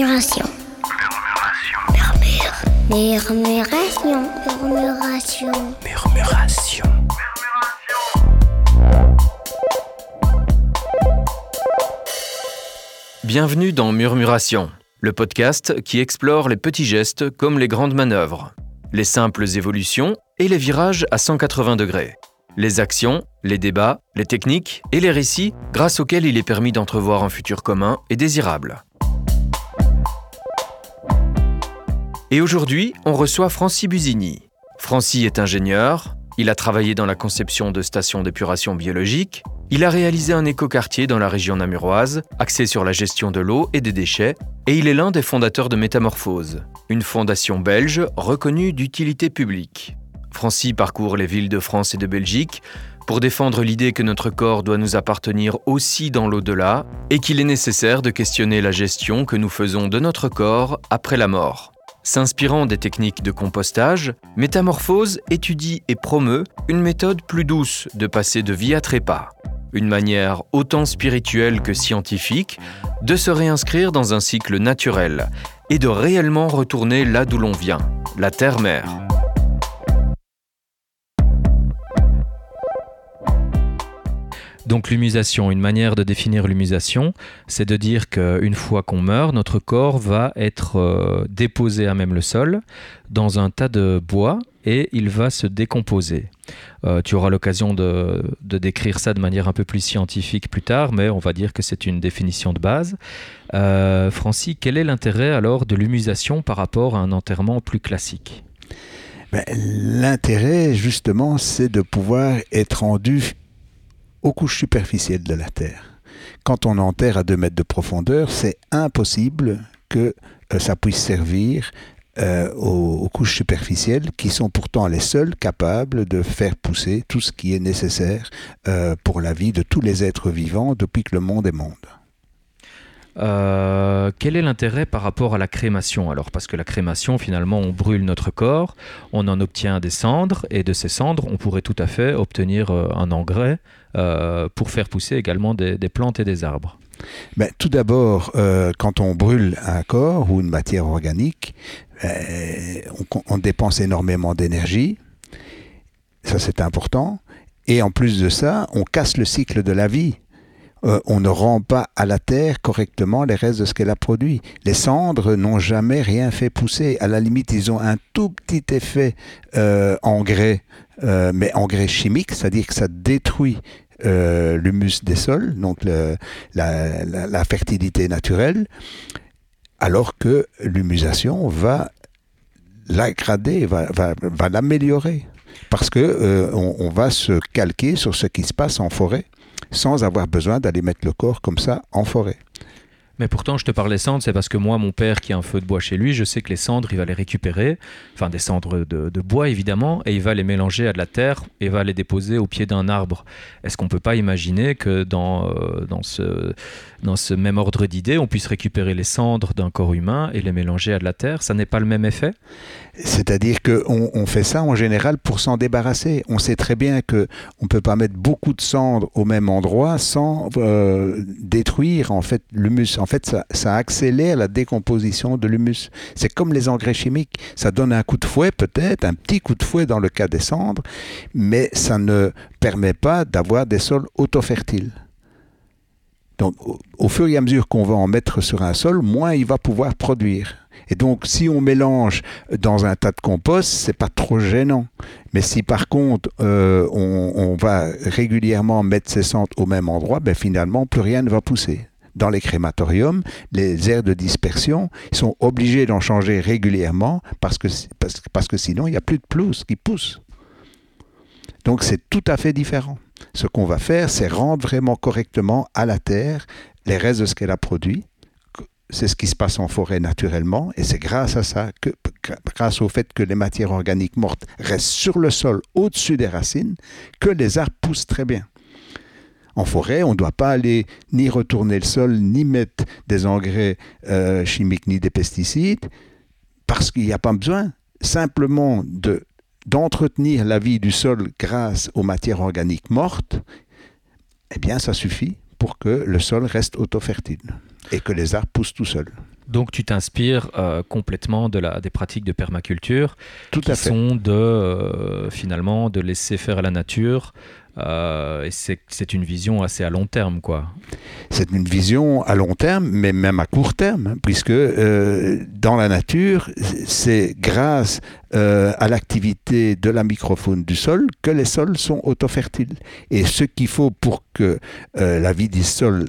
Murmuration. Murmure. Murmuration. Murmuration. Murmuration. Bienvenue dans Murmuration, le podcast qui explore les petits gestes comme les grandes manœuvres, les simples évolutions et les virages à 180 degrés, les actions, les débats, les techniques et les récits grâce auxquels il est permis d'entrevoir un futur commun et désirable. Et aujourd'hui, on reçoit Francis Busini. Francis est ingénieur, il a travaillé dans la conception de stations d'épuration biologique, il a réalisé un écoquartier dans la région namuroise, axé sur la gestion de l'eau et des déchets, et il est l'un des fondateurs de Métamorphose, une fondation belge reconnue d'utilité publique. Francis parcourt les villes de France et de Belgique pour défendre l'idée que notre corps doit nous appartenir aussi dans l'au-delà et qu'il est nécessaire de questionner la gestion que nous faisons de notre corps après la mort. S'inspirant des techniques de compostage, Métamorphose étudie et promeut une méthode plus douce de passer de vie à trépas, une manière autant spirituelle que scientifique de se réinscrire dans un cycle naturel et de réellement retourner là d'où l'on vient, la terre-mère. Donc l'humusation, une manière de définir l'humusation, c'est de dire qu'une fois qu'on meurt, notre corps va être euh, déposé à même le sol dans un tas de bois et il va se décomposer. Euh, tu auras l'occasion de, décrire ça de manière un peu plus scientifique plus tard, mais on va dire que c'est une définition de base. Euh, Francis, quel est l'intérêt alors de l'humusation par rapport à un enterrement plus classique? Ben, L'intérêt, justement, c'est de pouvoir être rendu aux couches superficielles de la Terre. Quand on enterre à 2 mètres de profondeur, c'est impossible que euh, ça puisse servir euh, aux, couches superficielles qui sont pourtant les seules capables de faire pousser tout ce qui est nécessaire euh, pour la vie de tous les êtres vivants depuis que le monde est monde. Quel est l'intérêt par rapport à la crémation Parce que la crémation, finalement, on brûle notre corps, on en obtient des cendres, et de ces cendres, on pourrait tout à fait obtenir un engrais euh, pour faire pousser également des, plantes et des arbres. Ben, tout d'abord, quand on brûle un corps ou une matière organique, on, on dépense énormément d'énergie. Ça, c'est important. Et en plus de ça, on casse le cycle de la vie. Euh, on ne rend pas à la terre correctement les restes de ce qu'elle a produit. Les cendres n'ont jamais rien fait pousser. À la limite, ils ont un tout petit effet euh, engrais, euh, mais engrais chimique, c'est-à-dire que ça détruit l'humus des sols, donc la, fertilité naturelle, alors que l'humusation va l'aggrader, va, l'améliorer, parce que on va se calquer sur ce qui se passe en forêt sans avoir besoin d'aller mettre le corps comme ça en forêt. Mais pourtant, je te parle des cendres, c'est parce que moi, mon père qui a un feu de bois chez lui, je sais que les cendres, il va les récupérer, enfin des cendres de, bois évidemment, et il va les mélanger à de la terre et va les déposer au pied d'un arbre. Est-ce qu'on ne peut pas imaginer que dans, euh, dans, ce, dans ce même ordre d'idées, on puisse récupérer les cendres d'un corps humain et les mélanger à de la terre? Ça n'est pas le même effet? C'est-à-dire qu'on on fait ça en général pour s'en débarrasser. On sait très bien que on peut pas mettre beaucoup de cendres au même endroit sans euh, détruire en fait l'humus. En fait, ça, accélère la décomposition de l'humus. C'est comme les engrais chimiques. Ça donne un coup de fouet peut-être, un petit coup de fouet dans le cas des cendres, mais ça ne permet pas d'avoir des sols autofertiles. Donc, au fur et à mesure qu'on va en mettre sur un sol, moins il va pouvoir produire. Et donc, si on mélange dans un tas de compost, c'est pas trop gênant. Mais si par contre euh, on, va régulièrement mettre ses centres au même endroit, ben finalement plus rien ne va pousser. Dans les crématoriums, les aires de dispersion sont obligés d'en changer régulièrement parce que, sinon il n'y a plus de pelouse qui pousse. Donc c'est tout à fait différent. Ce qu'on va faire, c'est rendre vraiment correctement à la terre les restes de ce qu'elle a produit c'est ce qui se passe en forêt naturellement, et c'est grâce à ça, grâce au fait que les matières organiques mortes restent sur le sol au-dessus des racines, que les arbres poussent très bien. En forêt, on ne doit pas aller ni retourner le sol, ni mettre des engrais euh, chimiques, ni des pesticides, parce qu'il n'y a pas besoin. Simplement de, d'entretenir la vie du sol grâce aux matières organiques mortes, eh bien, ça suffit pour que le sol reste auto-fertile. et que les arbres poussent tout seuls. Donc tu t'inspires euh, complètement de la, des pratiques de permaculture Tout qui à fait. sont de euh, finalement de laisser faire à la nature. Euh, c'est une vision assez à long terme, quoi. C'est une vision à long terme, mais même à court terme, hein, puisque euh, dans la nature, c'est grâce euh, à l'activité de la microfaune du sol que les sols sont autofertiles. Et ce qu'il faut pour que la vie du sol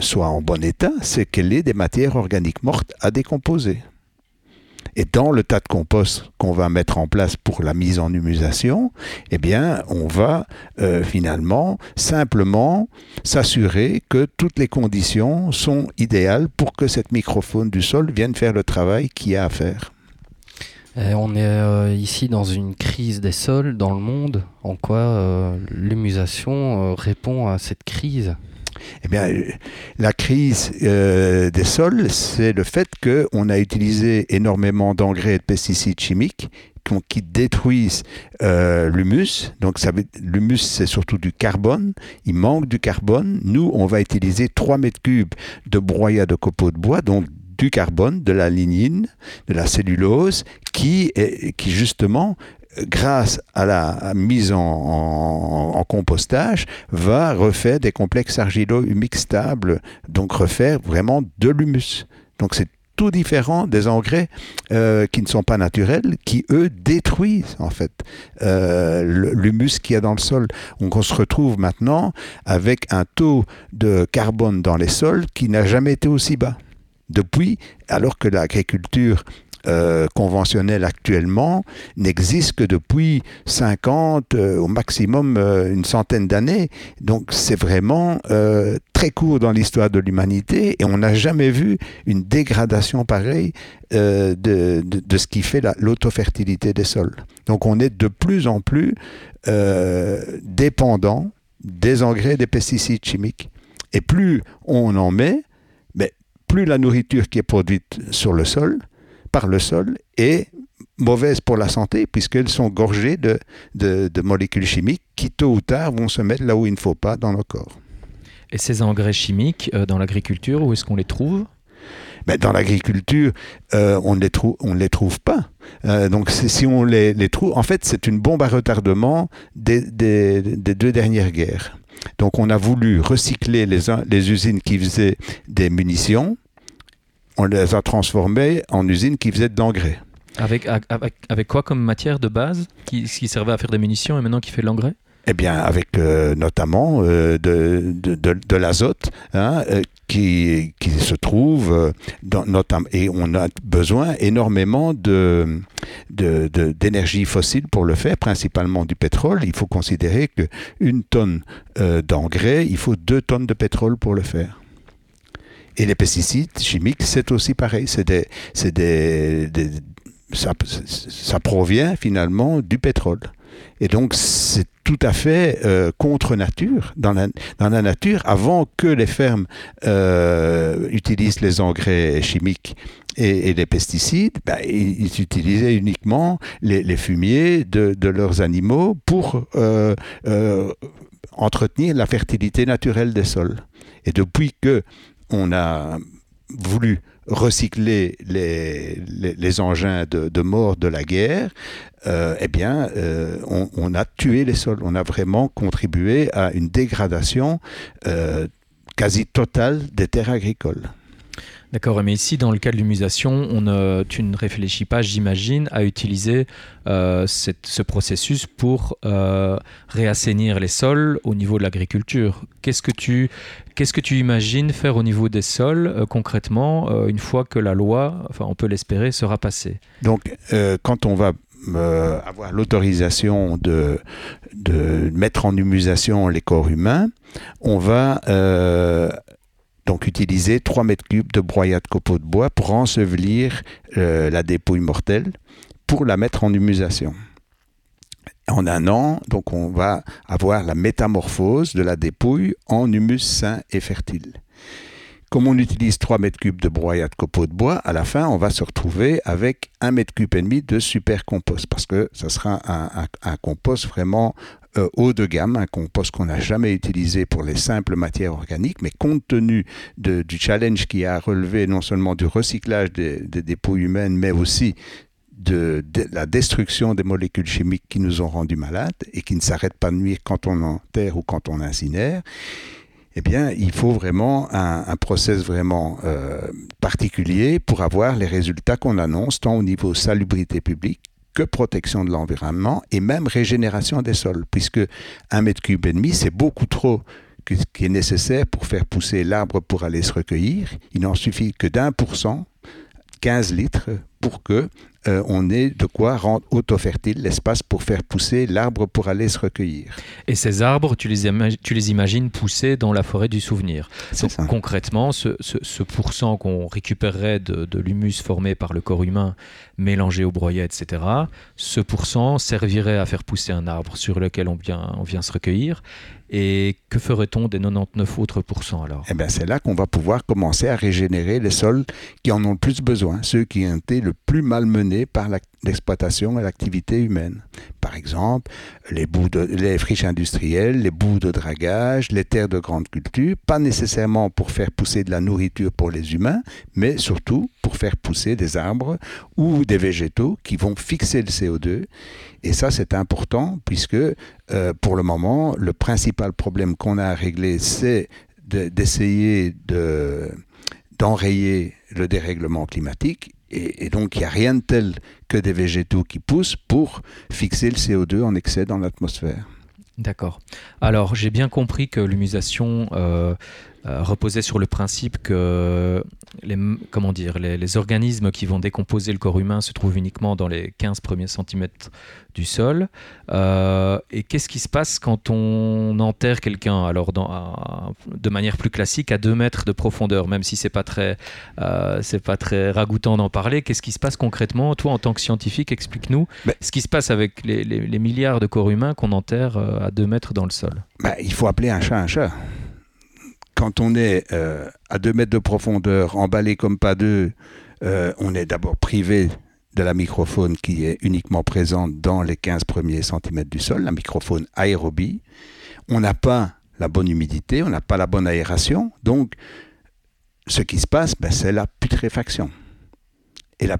soit en bon état, c'est qu'elle ait des matières organiques mortes à décomposer. Et dans le tas de compost qu'on va mettre en place pour la mise en humusation, eh bien, on va euh, finalement simplement s'assurer que toutes les conditions sont idéales pour que cette microfaune du sol vienne faire le travail qu'il y a à faire. Et on est euh, ici dans une crise des sols dans le monde. En quoi euh, l'humusation euh, répond à cette crise? Eh bien, la crise euh, des sols, c'est le fait qu'on a utilisé énormément d'engrais et de pesticides chimiques qui, détruisent euh, l'humus. Donc, l'humus, c'est surtout du carbone. Il manque du carbone. Nous, on va utiliser 3 mètres cubes de broyat de copeaux de bois, donc du carbone, de la lignine, de la cellulose, qui, justement, grâce à la mise en, compostage, va refaire des complexes argilo-humiques stables, donc refaire vraiment de l'humus. Donc c'est tout différent des engrais euh, qui ne sont pas naturels, qui eux détruisent en fait euh, l'humus qu'il y a dans le sol. Donc on se retrouve maintenant avec un taux de carbone dans les sols qui n'a jamais été aussi bas. Depuis, alors que l'agriculture euh, conventionnelle actuellement n'existe que depuis 50, euh, au maximum euh, une centaine d'années. Donc c'est vraiment très court dans l'histoire de l'humanité et on n'a jamais vu une dégradation pareille de, ce qui fait la- l'autofertilité des sols. Donc on est de plus en plus dépendant des engrais des pesticides chimiques. Et plus on en met, mais plus la nourriture qui est produite sur le sol, par le sol, est mauvaise pour la santé, puisqu'elles sont gorgées de, de- de molécules chimiques qui, tôt ou tard, vont se mettre là où il ne faut pas dans le corps. Et ces engrais chimiques euh, dans l'agriculture, où est-ce qu'on les trouve? Mais dans l'agriculture, euh, on ne les ne les trouve pas. Euh, donc si on les, les trouve, en fait, c'est une bombe à retardement des, des- des deux dernières guerres. Donc on a voulu recycler les, les usines qui faisaient des munitions, on les a transformées en usines qui faisaient de l'engrais. avec, avec, avec quoi comme matière de base qui, qui servait à faire des munitions et maintenant qui fait de l'engrais? Eh bien, avec euh, notamment euh, de, de, de- de l'azote hein, euh, qui, qui se trouve dans notam- et on a besoin énormément de d'énergie fossile pour le faire, principalement du pétrole. Il faut considérer que une tonne d'engrais, il faut deux tonnes de pétrole pour le faire. Et les pesticides chimiques, c'est aussi pareil. C'est des, des, des- ça, provient finalement du pétrole. Et donc, c'est tout à fait euh, contre nature. Dans la, dans la nature, avant que les fermes euh, utilisent les engrais chimiques et, les pesticides, ben, ils, utilisaient uniquement les, fumiers de, de leurs animaux pour euh, entretenir la fertilité naturelle des sols. Et depuis que on a voulu recycler les, engins de, mort de la guerre, euh, eh bien, euh, on, on a tué les sols. On a vraiment contribué à une dégradation euh, quasi totale des terres agricoles. D'accord, mais ici, dans le cas de l'humusation, tu ne réfléchis pas, j'imagine, à utiliser euh, ce processus pour euh, réassainir les sols au niveau de l'agriculture. Qu'est-ce que tu imagines faire au niveau des sols euh, concrètement une fois que la loi, enfin on peut l'espérer, sera passée? Donc, quand on va avoir l'autorisation de, de mettre en humusation les corps humains, on va donc utiliser 3 mètres cubes de broyat de copeaux de bois pour ensevelir euh, la dépouille mortelle pour la mettre en humusation. En un an, donc on va avoir la métamorphose de la dépouille en humus sain et fertile. Comme on utilise 3 mètres cubes de broyat de copeaux de bois, à la fin, on va se retrouver avec 1 mètre cube et demi de super compost parce que ça sera un compost vraiment euh, haut de gamme, un compost qu'on n'a jamais utilisé pour les simples matières organiques, mais compte tenu du challenge qui a relevé non seulement du recyclage des, dépôts humaines, mais aussi de, de, la destruction des molécules chimiques qui nous ont rendus malades et qui ne s'arrêtent pas de nuire quand on enterre ou quand on incinère, eh bien, il faut vraiment un, un process vraiment euh, particulier pour avoir les résultats qu'on annonce, tant au niveau salubrité publique que protection de l'environnement et même régénération des sols, puisque un mètre cube et demi, c'est beaucoup trop que, qui est nécessaire pour faire pousser l'arbre pour aller se recueillir. Il n'en suffit que d'un pour cent, 15 litres, pour que euh, on ait de quoi rendre auto-fertile l'espace pour faire pousser l'arbre pour aller se recueillir. Et ces arbres, tu les, imag tu les imagines pousser dans la forêt du souvenir. C'est Donc, ça. concrètement, ce, ce, ce pourcent qu'on récupérerait de, de l'humus formé par le corps humain mélangé au broyat, etc., ce pourcent servirait à faire pousser un arbre sur lequel on vient, on vient se recueillir. Et que ferait-on des 99 autres pourcents alors? Eh bien, c'est là qu'on va pouvoir commencer à régénérer les sols qui en ont le plus besoin, ceux qui ont été le plus malmenés par l'exploitation et l'activité humaine. Par exemple, les, les friches industrielles, les bouts de dragage, les terres de grande culture, pas nécessairement pour faire pousser de la nourriture pour les humains, mais surtout pour faire pousser des arbres ou des végétaux qui vont fixer le CO2. Et ça, c'est important puisque euh, pour le moment, le principal problème qu'on a à régler, c'est de- d'essayer de, d'enrayer le dérèglement climatique. Et, et donc, il n'y a rien de tel que des végétaux qui poussent pour fixer le CO2 en excès dans l'atmosphère. D'accord. Alors, j'ai bien compris que l'humusation euh, euh, reposait sur le principe que les, comment dire, les, les organismes qui vont décomposer le corps humain se trouvent uniquement dans les 15 premiers centimètres du sol. Euh, et qu'est-ce qui se passe quand on enterre quelqu'un? Alors, dans, à- de manière plus classique, à 2 mètres de profondeur, même si c'est pas très, euh, c'est pas très ragoûtant d'en parler, qu'est-ce qui se passe concrètement? Toi, en tant que scientifique, explique-nous ce qui se passe avec les, les- les milliards de corps humains qu'on enterre à 2 mètres dans le sol. Ben, il faut appeler un chat un chat. Quand on est euh, à 2 mètres de profondeur, emballé comme pas deux, euh, on est d'abord privé de la microfaune qui est uniquement présente dans les 15 premiers centimètres du sol, la microfaune aérobie. On n'a pas la bonne humidité, on n'a pas la bonne aération. Donc, ce qui se passe, ben, c'est la putréfaction. Et la,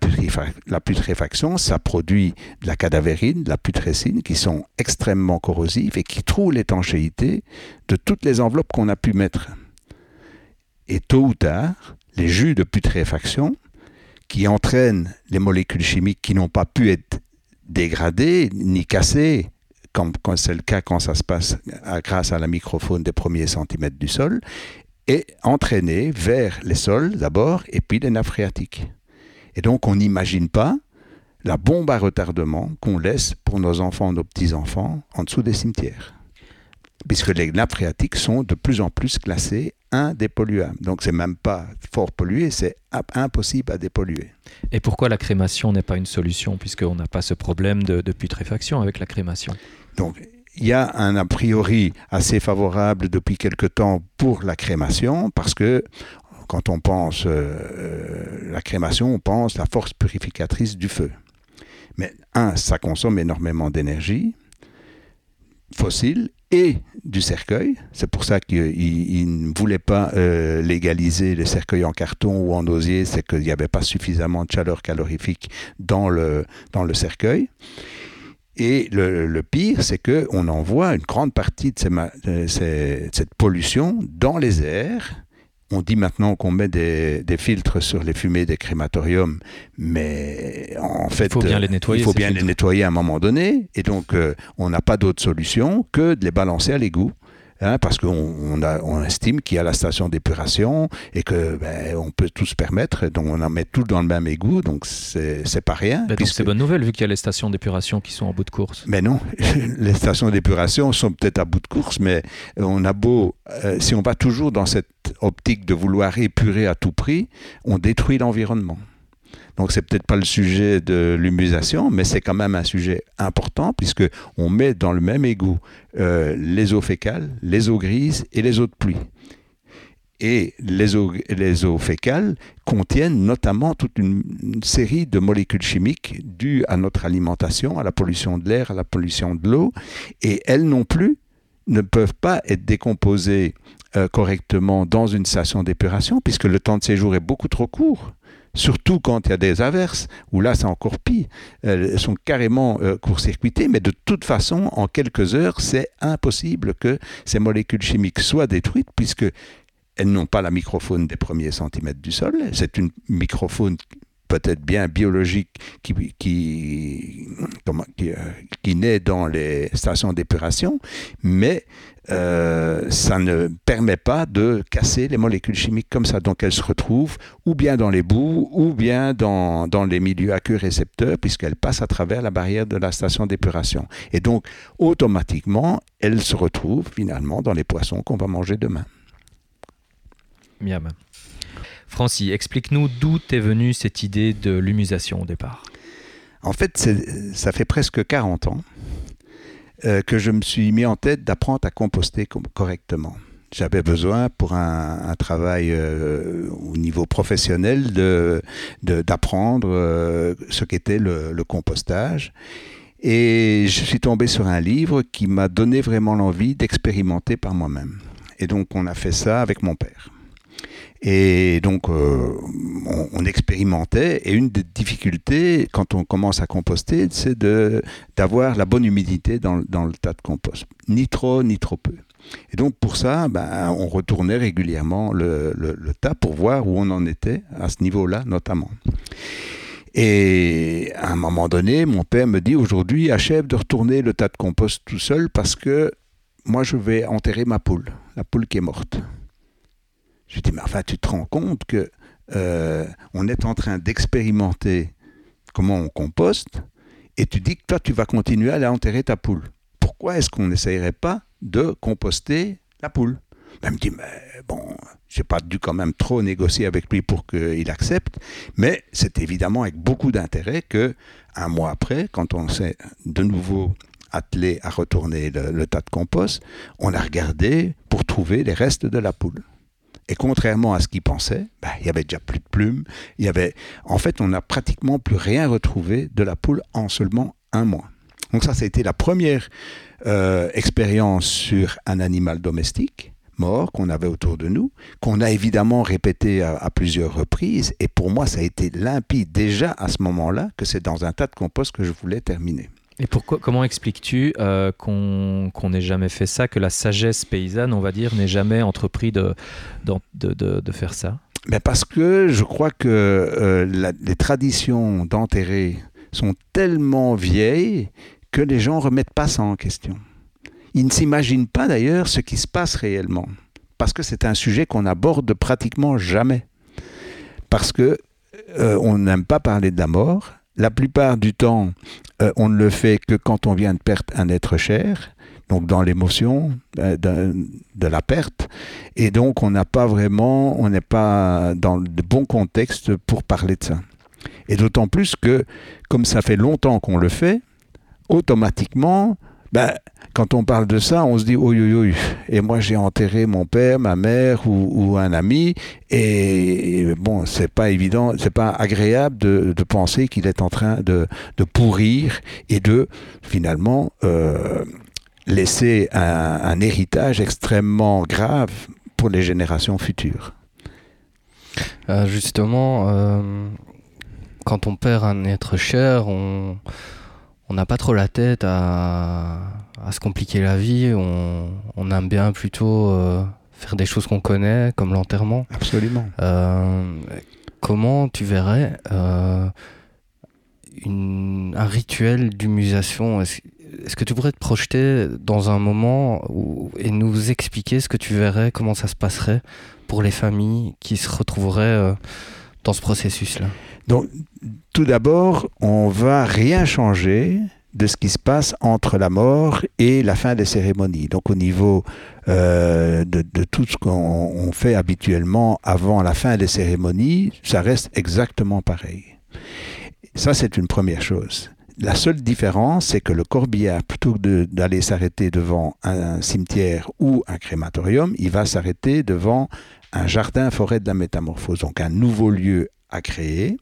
la putréfaction, ça produit de la cadavérine, de la putrécine, qui sont extrêmement corrosives et qui trouent l'étanchéité de toutes les enveloppes qu'on a pu mettre. Et tôt ou tard, les jus de putréfaction, qui entraînent les molécules chimiques qui n'ont pas pu être dégradées ni cassées, comme, c'est le cas quand ça se passe grâce à la microfaune des premiers centimètres du sol, est entraîné vers les sols d'abord et puis les nappes phréatiques. Et donc on n'imagine pas la bombe à retardement qu'on laisse pour nos enfants, nos petits-enfants, en dessous des cimetières. Puisque les nappes phréatiques sont de plus en plus classées indépolluables. Donc c'est même pas fort pollué, c'est impossible à dépolluer. Et pourquoi la crémation n'est pas une solution, puisqu'on n'a pas ce problème de, de putréfaction avec la crémation? Donc il y a un a priori assez favorable depuis quelque temps pour la crémation, parce que quand on pense euh, la crémation, on pense la force purificatrice du feu. Mais un, ça consomme énormément d'énergie fossile et du cercueil. C'est pour ça qu'il il ne voulait pas euh, légaliser les cercueils en carton ou en osier, c'est qu'il n'y avait pas suffisamment de chaleur calorifique dans le, dans le cercueil. Et le, pire, c'est qu'on envoie une grande partie de, ces- cette pollution dans les airs. On dit maintenant qu'on met des, des filtres sur les fumées des crématoriums, mais en fait, Il faut bien les euh, nettoyer, Il faut bien les nettoyer à un moment donné, et donc euh, on n'a pas d'autre solution que de les balancer à l'égout. Hein, parce qu'on on a- on estime qu'il y a la station d'épuration et que ben, on peut tout se permettre, donc on en met tout dans le même égout, donc c'est c'est pas rien. Puisque- c'est bonne nouvelle, vu qu'il y a les stations d'épuration qui sont en bout de course. mais non, les stations d'épuration sont peut-être à bout de course, mais on a beau, euh, si on va toujours dans cette optique de vouloir épurer à tout prix, on détruit l'environnement. Donc c'est peut-être pas le sujet de l'humusation, mais c'est quand même un sujet important puisque on met dans le même égout euh, les eaux fécales, les eaux grises et les eaux de pluie. Et les eaux, les eaux fécales contiennent notamment toute une, série de molécules chimiques dues à notre alimentation, à la pollution de l'air, à la pollution de l'eau. Et elles non plus ne peuvent pas être décomposées euh, correctement dans une station d'épuration, puisque le temps de séjour est beaucoup trop court surtout quand il y a des averses, où là c'est encore pire. Elles sont carrément euh, court-circuitées, mais de toute façon, en quelques heures, c'est impossible que ces molécules chimiques soient détruites, puisque elles n'ont pas la microfaune des premiers centimètres du sol. C'est une microfaune peut-être bien biologique qui, qui, euh, qui, naît dans les stations d'épuration, mais euh, ça ne permet pas de casser les molécules chimiques comme ça. Donc elles se retrouvent ou bien dans les boues ou bien dans, dans les milieux aqueux récepteurs puisqu'elles passent à travers la barrière de la station d'épuration. Et donc automatiquement, elles se retrouvent finalement dans les poissons qu'on va manger demain. Miam. Francis, explique-nous d'où est venue cette idée de l'humusation au départ. En fait, ça fait presque 40 ans euh, que je me suis mis en tête d'apprendre à composter correctement. J'avais besoin pour un, travail euh, au niveau professionnel d'apprendre de, euh, ce qu'était le compostage. Et je suis tombé sur un livre qui m'a donné vraiment l'envie d'expérimenter par moi-même. Et donc on a fait ça avec mon père. Et donc, euh, on, expérimentait. Et une des difficultés, quand on commence à composter, c'est d'avoir la bonne humidité dans, le tas de compost. Ni trop, ni trop peu. Et donc, pour ça, ben, on retournait régulièrement le, tas pour voir où on en était, à ce niveau-là notamment. Et à un moment donné, mon père me dit aujourd'hui, achève de retourner le tas de compost tout seul parce que moi, je vais enterrer ma poule, la poule qui est morte. Je dis, mais enfin, tu te rends compte que euh, on est en train d'expérimenter comment on composte, et tu dis que toi, tu vas continuer à aller enterrer ta poule. Pourquoi est-ce qu'on n'essayerait pas de composter la poule? Ben, Elle me dit, mais bon, j'ai pas dû quand même trop négocier avec lui pour qu'il accepte, mais c'est évidemment avec beaucoup d'intérêt que un mois après, quand on s'est de nouveau attelé à retourner le tas de compost, on a regardé pour trouver les restes de la poule. Et contrairement à ce qu'il pensait, bah, il y avait déjà plus de plumes. Il y avait, en fait, on n'a pratiquement plus rien retrouvé de la poule en seulement un mois. Donc ça, ça a été la première euh, expérience sur un animal domestique mort qu'on avait autour de nous, qu'on a évidemment répété à, plusieurs reprises. Et pour moi, ça a été limpide déjà à ce moment-là que c'est dans un tas de compost que je voulais terminer. Et pourquoi, comment expliques-tu euh, qu'on n'ait jamais fait ça, que la sagesse paysanne, on va dire, n'ait jamais entrepris de, faire ça? Ben Parce que je crois que euh, les traditions d'enterrer sont tellement vieilles que les gens ne remettent pas ça en question. Ils ne s'imaginent pas d'ailleurs ce qui se passe réellement, parce que c'est un sujet qu'on aborde pratiquement jamais. Parce que euh, on n'aime pas parler de la mort, la plupart du temps, euh, on ne le fait que quand on vient de perdre un être cher, donc dans l'émotion euh, de, la perte. Et donc on n'a pas vraiment, on n'est pas dans le bon contexte pour parler de ça. Et d'autant plus que, comme ça fait longtemps qu'on le fait, automatiquement, ben, quand on parle de ça, on se dit oui, oui, oui. Et moi, j'ai enterré mon père, ma mère ou, un ami. Et, bon, c'est pas évident, c'est pas agréable de, penser qu'il est en train de, pourrir et de finalement euh, laisser un, héritage extrêmement grave pour les générations futures. Euh, justement, euh, quand on perd un être cher, on on n'a pas trop la tête à, se compliquer la vie. On, aime bien plutôt euh, faire des choses qu'on connaît, comme l'enterrement. Absolument. Euh, comment tu verrais euh, un rituel d'humusation Est-ce que tu pourrais te projeter dans un moment et nous expliquer ce que tu verrais, comment ça se passerait pour les familles qui se retrouveraient dans ce processus-là donc, tout d'abord, on va rien changer de ce qui se passe entre la mort et la fin des cérémonies. Donc au niveau euh, de, tout ce qu'on fait habituellement avant la fin des cérémonies, ça reste exactement pareil. Ça, c'est une première chose. La seule différence, c'est que le corbillard, plutôt que d'aller s'arrêter devant un cimetière ou un crématorium, il va s'arrêter devant un jardin-forêt de la métamorphose, donc un nouveau lieu à créer,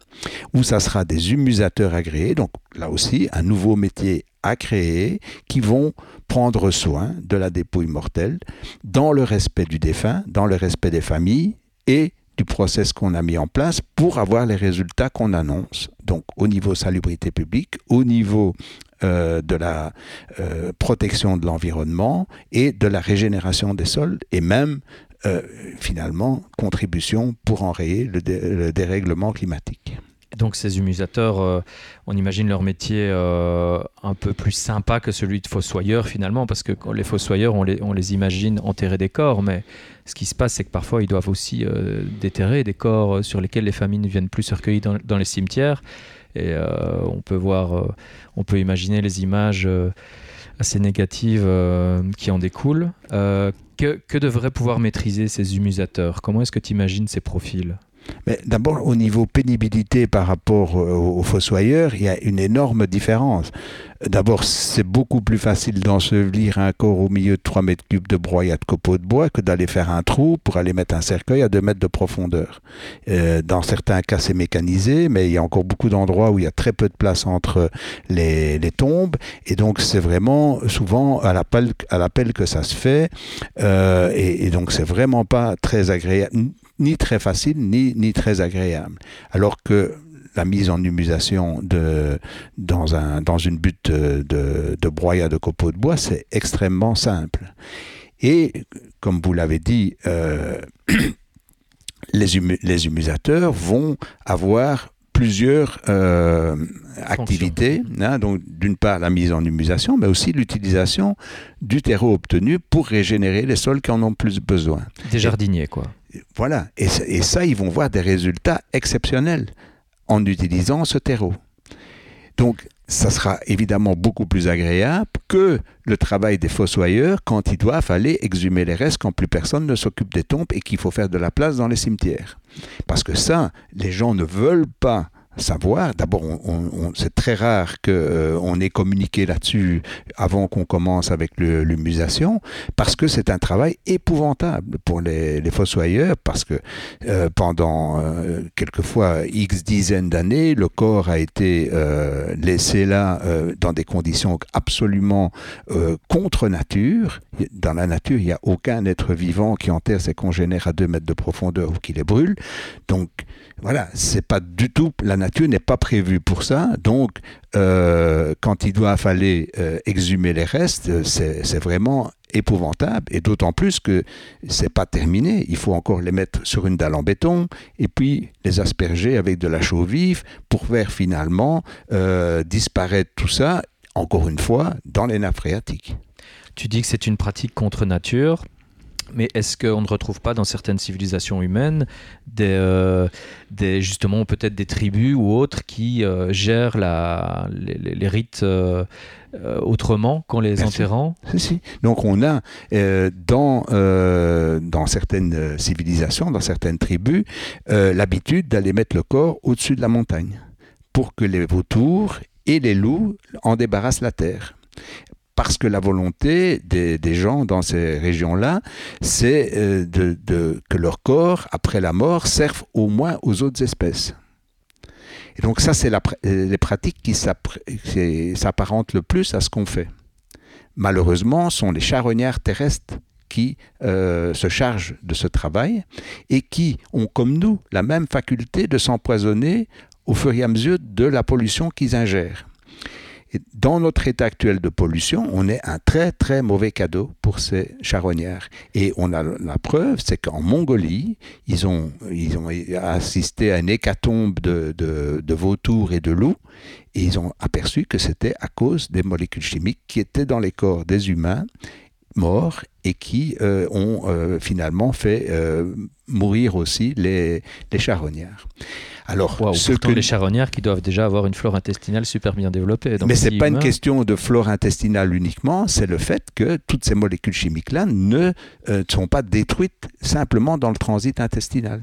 où ça sera des humusateurs agréés, donc là aussi un nouveau métier à créer, qui vont prendre soin de la dépouille mortelle dans le respect du défunt, dans le respect des familles et du process qu'on a mis en place pour avoir les résultats qu'on annonce. Donc au niveau salubrité publique, au niveau euh, de la euh, protection de l'environnement et de la régénération des sols et même euh, finalement contribution pour enrayer le, dérèglement climatique. Donc ces humusateurs, on imagine leur métier un peu plus sympa que celui de fossoyeur finalement, parce que les fossoyeurs, on les, on les imagine enterrer des corps, mais ce qui se passe, c'est que parfois ils doivent aussi déterrer des corps sur lesquels les familles ne viennent plus se recueillir dans les cimetières. Et euh, on peut voir, euh, on peut imaginer les images euh, assez négatives qui en découlent. Que, devraient pouvoir maîtriser ces humusateurs Comment est-ce que tu imagines ces profils? D'abord, au niveau pénibilité par rapport aux fossoyeurs, il y a une énorme différence. D'abord, c'est beaucoup plus facile d'ensevelir un corps au milieu de 3 mètres cubes de broyat de copeaux de bois que d'aller faire un trou pour aller mettre un cercueil à 2 mètres de profondeur. Euh, dans certains cas, c'est mécanisé, mais il y a encore beaucoup d'endroits où il y a très peu de place entre les, tombes. Et donc, c'est vraiment souvent à l'appel, à que ça se fait. Euh, et, et, donc, c'est vraiment pas très agréable, ni très facile, ni, ni très agréable. Alors que la mise en humusation de, dans, un, dans une butte de, de, de broyat de copeaux de bois, c'est extrêmement simple. Et comme vous l'avez dit, euh, les, les, humusateurs vont avoir plusieurs euh, activités. Hein, donc, d'une part, la mise en humusation, mais aussi l'utilisation du terreau obtenu pour régénérer les sols qui en ont plus besoin. Des jardiniers, quoi. Voilà. Et, ça, ils vont voir des résultats exceptionnels en utilisant ce terreau. Donc, ça sera évidemment beaucoup plus agréable que le travail des fossoyeurs quand ils doivent aller exhumer les restes quand plus personne ne s'occupe des tombes et qu'il faut faire de la place dans les cimetières. Parce que ça, les gens ne veulent pas savoir. D'abord, c'est très rare qu'on euh, ait communiqué là-dessus avant qu'on commence avec l'humusation, parce que c'est un travail épouvantable pour les, fossoyeurs, parce que euh, pendant euh, quelquefois X dizaines d'années, le corps a été laissé là dans des conditions absolument contre nature. Dans la nature, il n'y a aucun être vivant qui enterre ses congénères à 2 mètres de profondeur ou qui les brûle. Donc, voilà, c'est pas du tout, la nature n'est pas prévue pour ça. Donc, euh, quand il doit falloir euh, exhumer les restes, c'est vraiment épouvantable. Et d'autant plus que c'est pas terminé. Il faut encore les mettre sur une dalle en béton et puis les asperger avec de la chaux vive pour faire finalement euh, disparaître tout ça, encore une fois, dans les nappes phréatiques. Tu dis que c'est une pratique contre nature. Mais est-ce qu'on ne retrouve pas dans certaines civilisations humaines des, euh, des justement peut-être des tribus ou autres qui euh, gèrent la, les, rites euh, autrement qu'en les enterrant? Si, Donc on a dans, dans certaines civilisations, dans certaines tribus, l'habitude d'aller mettre le corps au-dessus de la montagne pour que les vautours et les loups en débarrassent la terre parce que la volonté des, gens dans ces régions-là, c'est euh, que leur corps, après la mort, serve au moins aux autres espèces. Et donc ça, c'est les pratiques qui s'apparentent le plus à ce qu'on fait. Malheureusement, sont les charognards terrestres qui euh, se chargent de ce travail et qui ont, comme nous, la même faculté de s'empoisonner au fur et à mesure de la pollution qu'ils ingèrent dans notre état actuel de pollution, on est un très très mauvais cadeau pour ces charognards. Et on a la preuve, c'est qu'en Mongolie, ils ont, assisté à une hécatombe de, vautours et de loups, et ils ont aperçu que c'était à cause des molécules chimiques qui étaient dans les corps des humains morts et qui euh, ont euh, finalement fait euh, mourir aussi les, les charognards. Alors, ce que les charognards qui doivent déjà avoir une flore intestinale super bien développée. Mais c'est pas une question de flore intestinale uniquement, c'est le fait que toutes ces molécules chimiques-là ne sont pas détruites simplement dans le transit intestinal.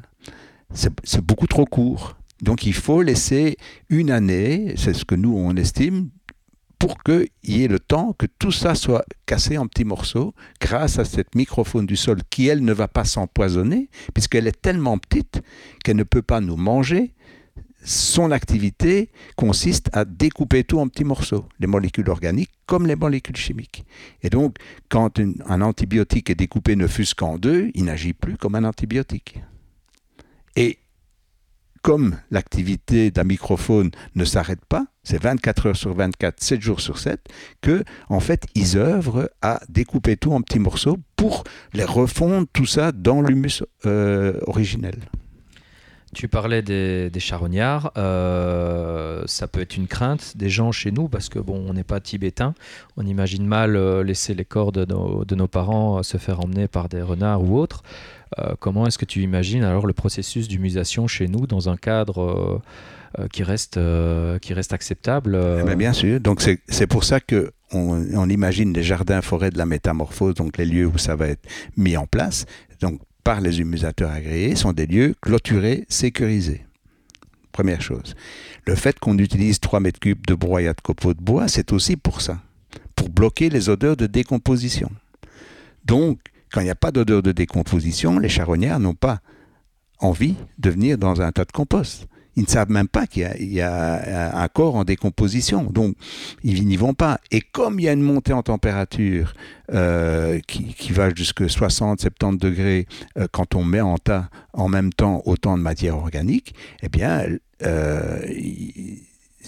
C'est beaucoup trop court. Donc il faut laisser une année, c'est ce que nous on estime, pour qu'il y ait le temps que tout ça soit cassé en petits morceaux grâce à cette microfaune du sol qui, elle, ne va pas s'empoisonner puisqu'elle est tellement petite qu'elle ne peut pas nous manger. Son activité consiste à découper tout en petits morceaux, les molécules organiques comme les molécules chimiques. Et donc, quand un antibiotique est découpé ne fût-ce qu'en deux, il n'agit plus comme un antibiotique. Et comme l'activité d'un microphone ne s'arrête pas, c'est 24 heures sur 24, 7 jours sur 7, que en fait ils œuvrent à découper tout en petits morceaux pour les refondre tout ça dans l'humus euh, originel. Tu parlais des, charognards, euh, ça peut être une crainte des gens chez nous parce que bon, on n'est pas tibétain, on imagine mal euh, laisser les corps de nos, de nos parents se faire emmener par des renards ou autres. Comment est-ce que tu imagines alors le processus d'humusation chez nous dans un cadre qui, reste, qui reste acceptable eh Bien sûr, donc c'est pour ça que on, imagine les jardins forêts de la métamorphose, donc les lieux où ça va être mis en place, donc par les humusateurs agréés, sont des lieux clôturés, sécurisés. Première chose. Le fait qu'on utilise 3 mètres cubes de broyat de copeaux de bois, c'est aussi pour ça, pour bloquer les odeurs de décomposition. Donc, quand il n'y a pas d'odeur de décomposition, les charognards n'ont pas envie de venir dans un tas de compost. Ils ne savent même pas qu'il y, a un corps en décomposition, donc ils n'y vont pas. Et comme il y a une montée en température euh, qui, va jusqu'à 60-70 degrés euh, quand on met en tas en même temps autant de matière organique, eh bien, euh,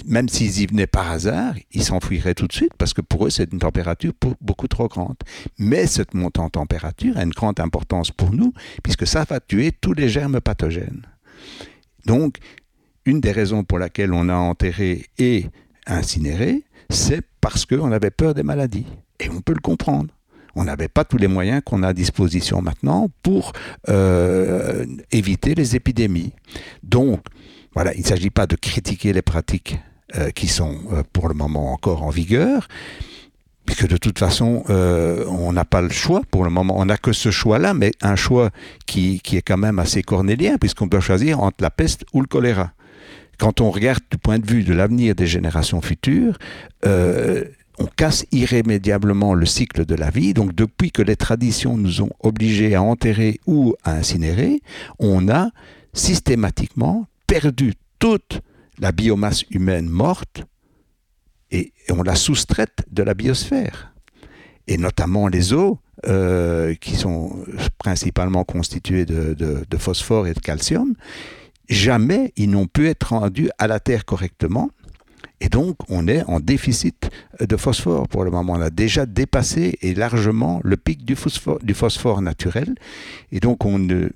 même s'ils y venaient par hasard, ils s'enfuiraient tout de suite parce que pour eux, c'est une température beaucoup trop grande. Mais cette montée en température a une grande importance pour nous puisque ça va tuer tous les germes pathogènes. Donc, une des raisons pour laquelle on a enterré et incinéré, c'est parce qu'on avait peur des maladies. Et on peut le comprendre. On n'avait pas tous les moyens qu'on a à disposition maintenant pour euh, éviter les épidémies. Donc, voilà, il ne s'agit pas de critiquer les pratiques euh, qui sont euh, pour le moment encore en vigueur, puisque de toute façon, on n'a pas le choix pour le moment. On n'a que ce choix-là, mais un choix qui, qui, est quand même assez cornélien, puisqu'on doit choisir entre la peste ou le choléra. Quand on regarde du point de vue de l'avenir des générations futures, on casse irrémédiablement le cycle de la vie. Donc depuis que les traditions nous ont obligés à enterrer ou à incinérer, on a systématiquement perdu toute la biomasse humaine morte et, on la soustraite de la biosphère. Et notamment les eaux, euh, qui sont principalement constituées de, phosphore et de calcium, jamais ils n'ont pu être rendus à la Terre correctement. Et donc, on est en déficit de phosphore pour le moment. On a déjà dépassé et largement le pic du phosphore, naturel. Et donc, on ne,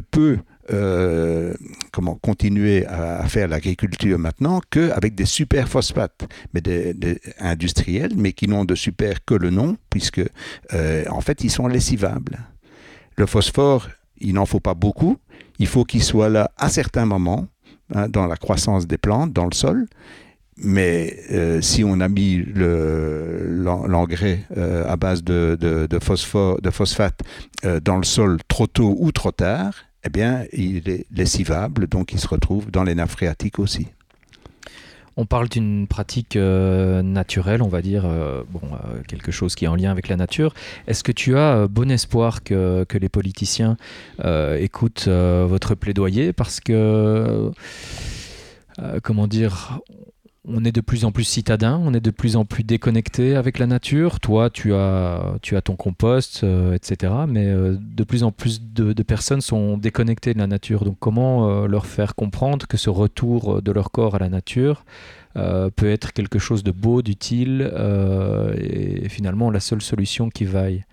peut euh, comment continuer à, faire l'agriculture maintenant qu'avec des super phosphates, mais des, industriels, mais qui n'ont de super que le nom, puisque euh, en fait ils sont lessivables. Le phosphore, il n'en faut pas beaucoup, il faut qu'il soit là à certains moments hein, dans la croissance des plantes, dans le sol. Mais euh, si on a mis l'engrais à base de, phosphate dans le sol trop tôt ou trop tard, eh bien, il est lessivable, donc il se retrouve dans les nappes phréatiques aussi. On parle d'une pratique euh, naturelle, on va dire, euh, bon, euh, quelque chose qui est en lien avec la nature. Est-ce que tu as bon espoir que, que les politiciens écoutent votre plaidoyer? Parce que, comment dire, on est de plus en plus citadin, on est de plus en plus déconnecté avec la nature. Toi, tu as, tu as ton compost, euh, etc. Mais euh, de plus en plus de, personnes sont déconnectées de la nature. Donc comment euh, leur faire comprendre que ce retour de leur corps à la nature peut être quelque chose de beau, d'utile et finalement la seule solution qui vaille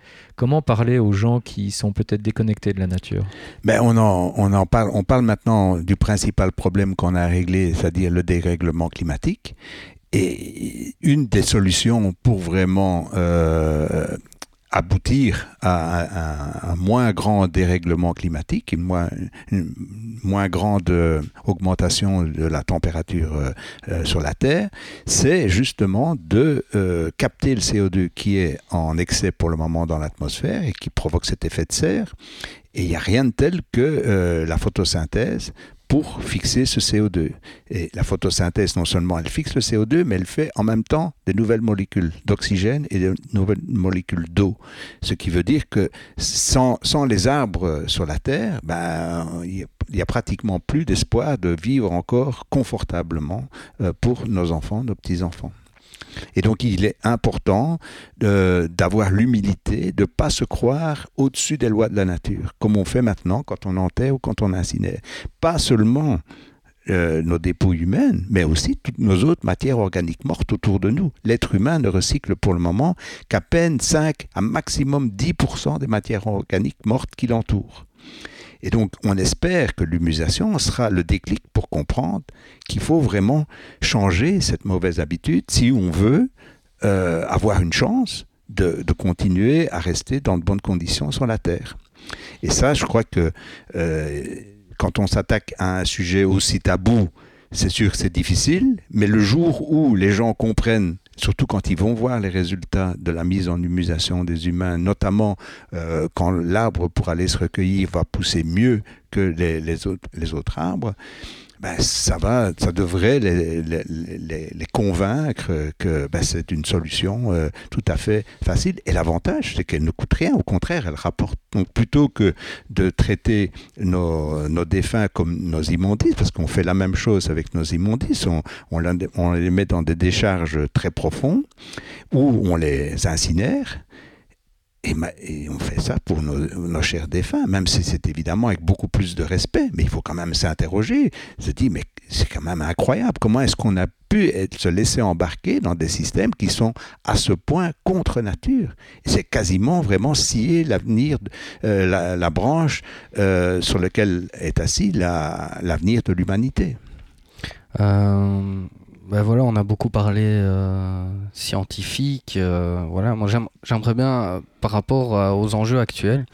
Comment parler aux gens qui sont peut-être déconnectés de la nature? Ben on, en, on en parle. On parle maintenant du principal problème qu'on a à régler, c'est-à-dire le dérèglement climatique. Et une des solutions pour vraiment euh, aboutir à un, moins grand dérèglement climatique, une moins, moins grande euh, augmentation de la température euh, euh, sur la Terre, c'est justement de capter le CO2 qui est en excès pour le moment dans l'atmosphère et qui provoque cet effet de serre. Et il n'y a rien de tel que la photosynthèse pour fixer ce CO2. Et la photosynthèse, non seulement elle fixe le CO2, mais elle fait en même temps des nouvelles molécules d'oxygène et de nouvelles molécules d'eau. Ce qui veut dire que sans, les arbres sur la Terre, ben, il n'y a, pratiquement plus d'espoir de vivre encore confortablement euh, pour nos enfants, nos petits-enfants. Et donc il est important d'avoir l'humilité, de ne pas se croire au-dessus des lois de la nature, comme on fait maintenant quand on enterre ou quand on incinère. Pas seulement euh, nos dépôts humains, mais aussi toutes nos autres matières organiques mortes autour de nous. L'être humain ne recycle pour le moment qu'à peine 5 à maximum 10% des matières organiques mortes qui l'entourent. Et donc, on espère que l'humusation sera le déclic pour comprendre qu'il faut vraiment changer cette mauvaise habitude si on veut euh, avoir une chance de, continuer à rester dans de bonnes conditions sur la Terre. Et ça, je crois que euh, quand on s'attaque à un sujet aussi tabou, c'est sûr que c'est difficile, mais le jour où les gens comprennent surtout quand ils vont voir les résultats de la mise en humusation des humains, notamment euh, quand l'arbre pour aller se recueillir va pousser mieux que les, autres, les autres arbres, ben, ça va, ça devrait les, les, convaincre que ben, c'est une solution euh, tout à fait facile. Et l'avantage, c'est qu'elle ne coûte rien. Au contraire, elle rapporte. Donc, plutôt que de traiter nos, nos défunts comme nos immondices, parce qu'on fait la même chose avec nos immondices, on, on, on les met dans des décharges très profondes ou on les incinère. Et, on fait ça pour nos, chers défunts, même si c'est évidemment avec beaucoup plus de respect. Mais il faut quand même s'interroger, se dire, mais c'est quand même incroyable. Comment est-ce qu'on a pu se laisser embarquer dans des systèmes qui sont à ce point contre nature? C'est quasiment vraiment scier l'avenir, euh, la, branche euh, sur laquelle est assis l'avenir de l'humanité. Euh, ben voilà, on a beaucoup parlé euh, scientifique. Euh, voilà, moi j'aimerais bien, euh, par rapport aux enjeux actuels,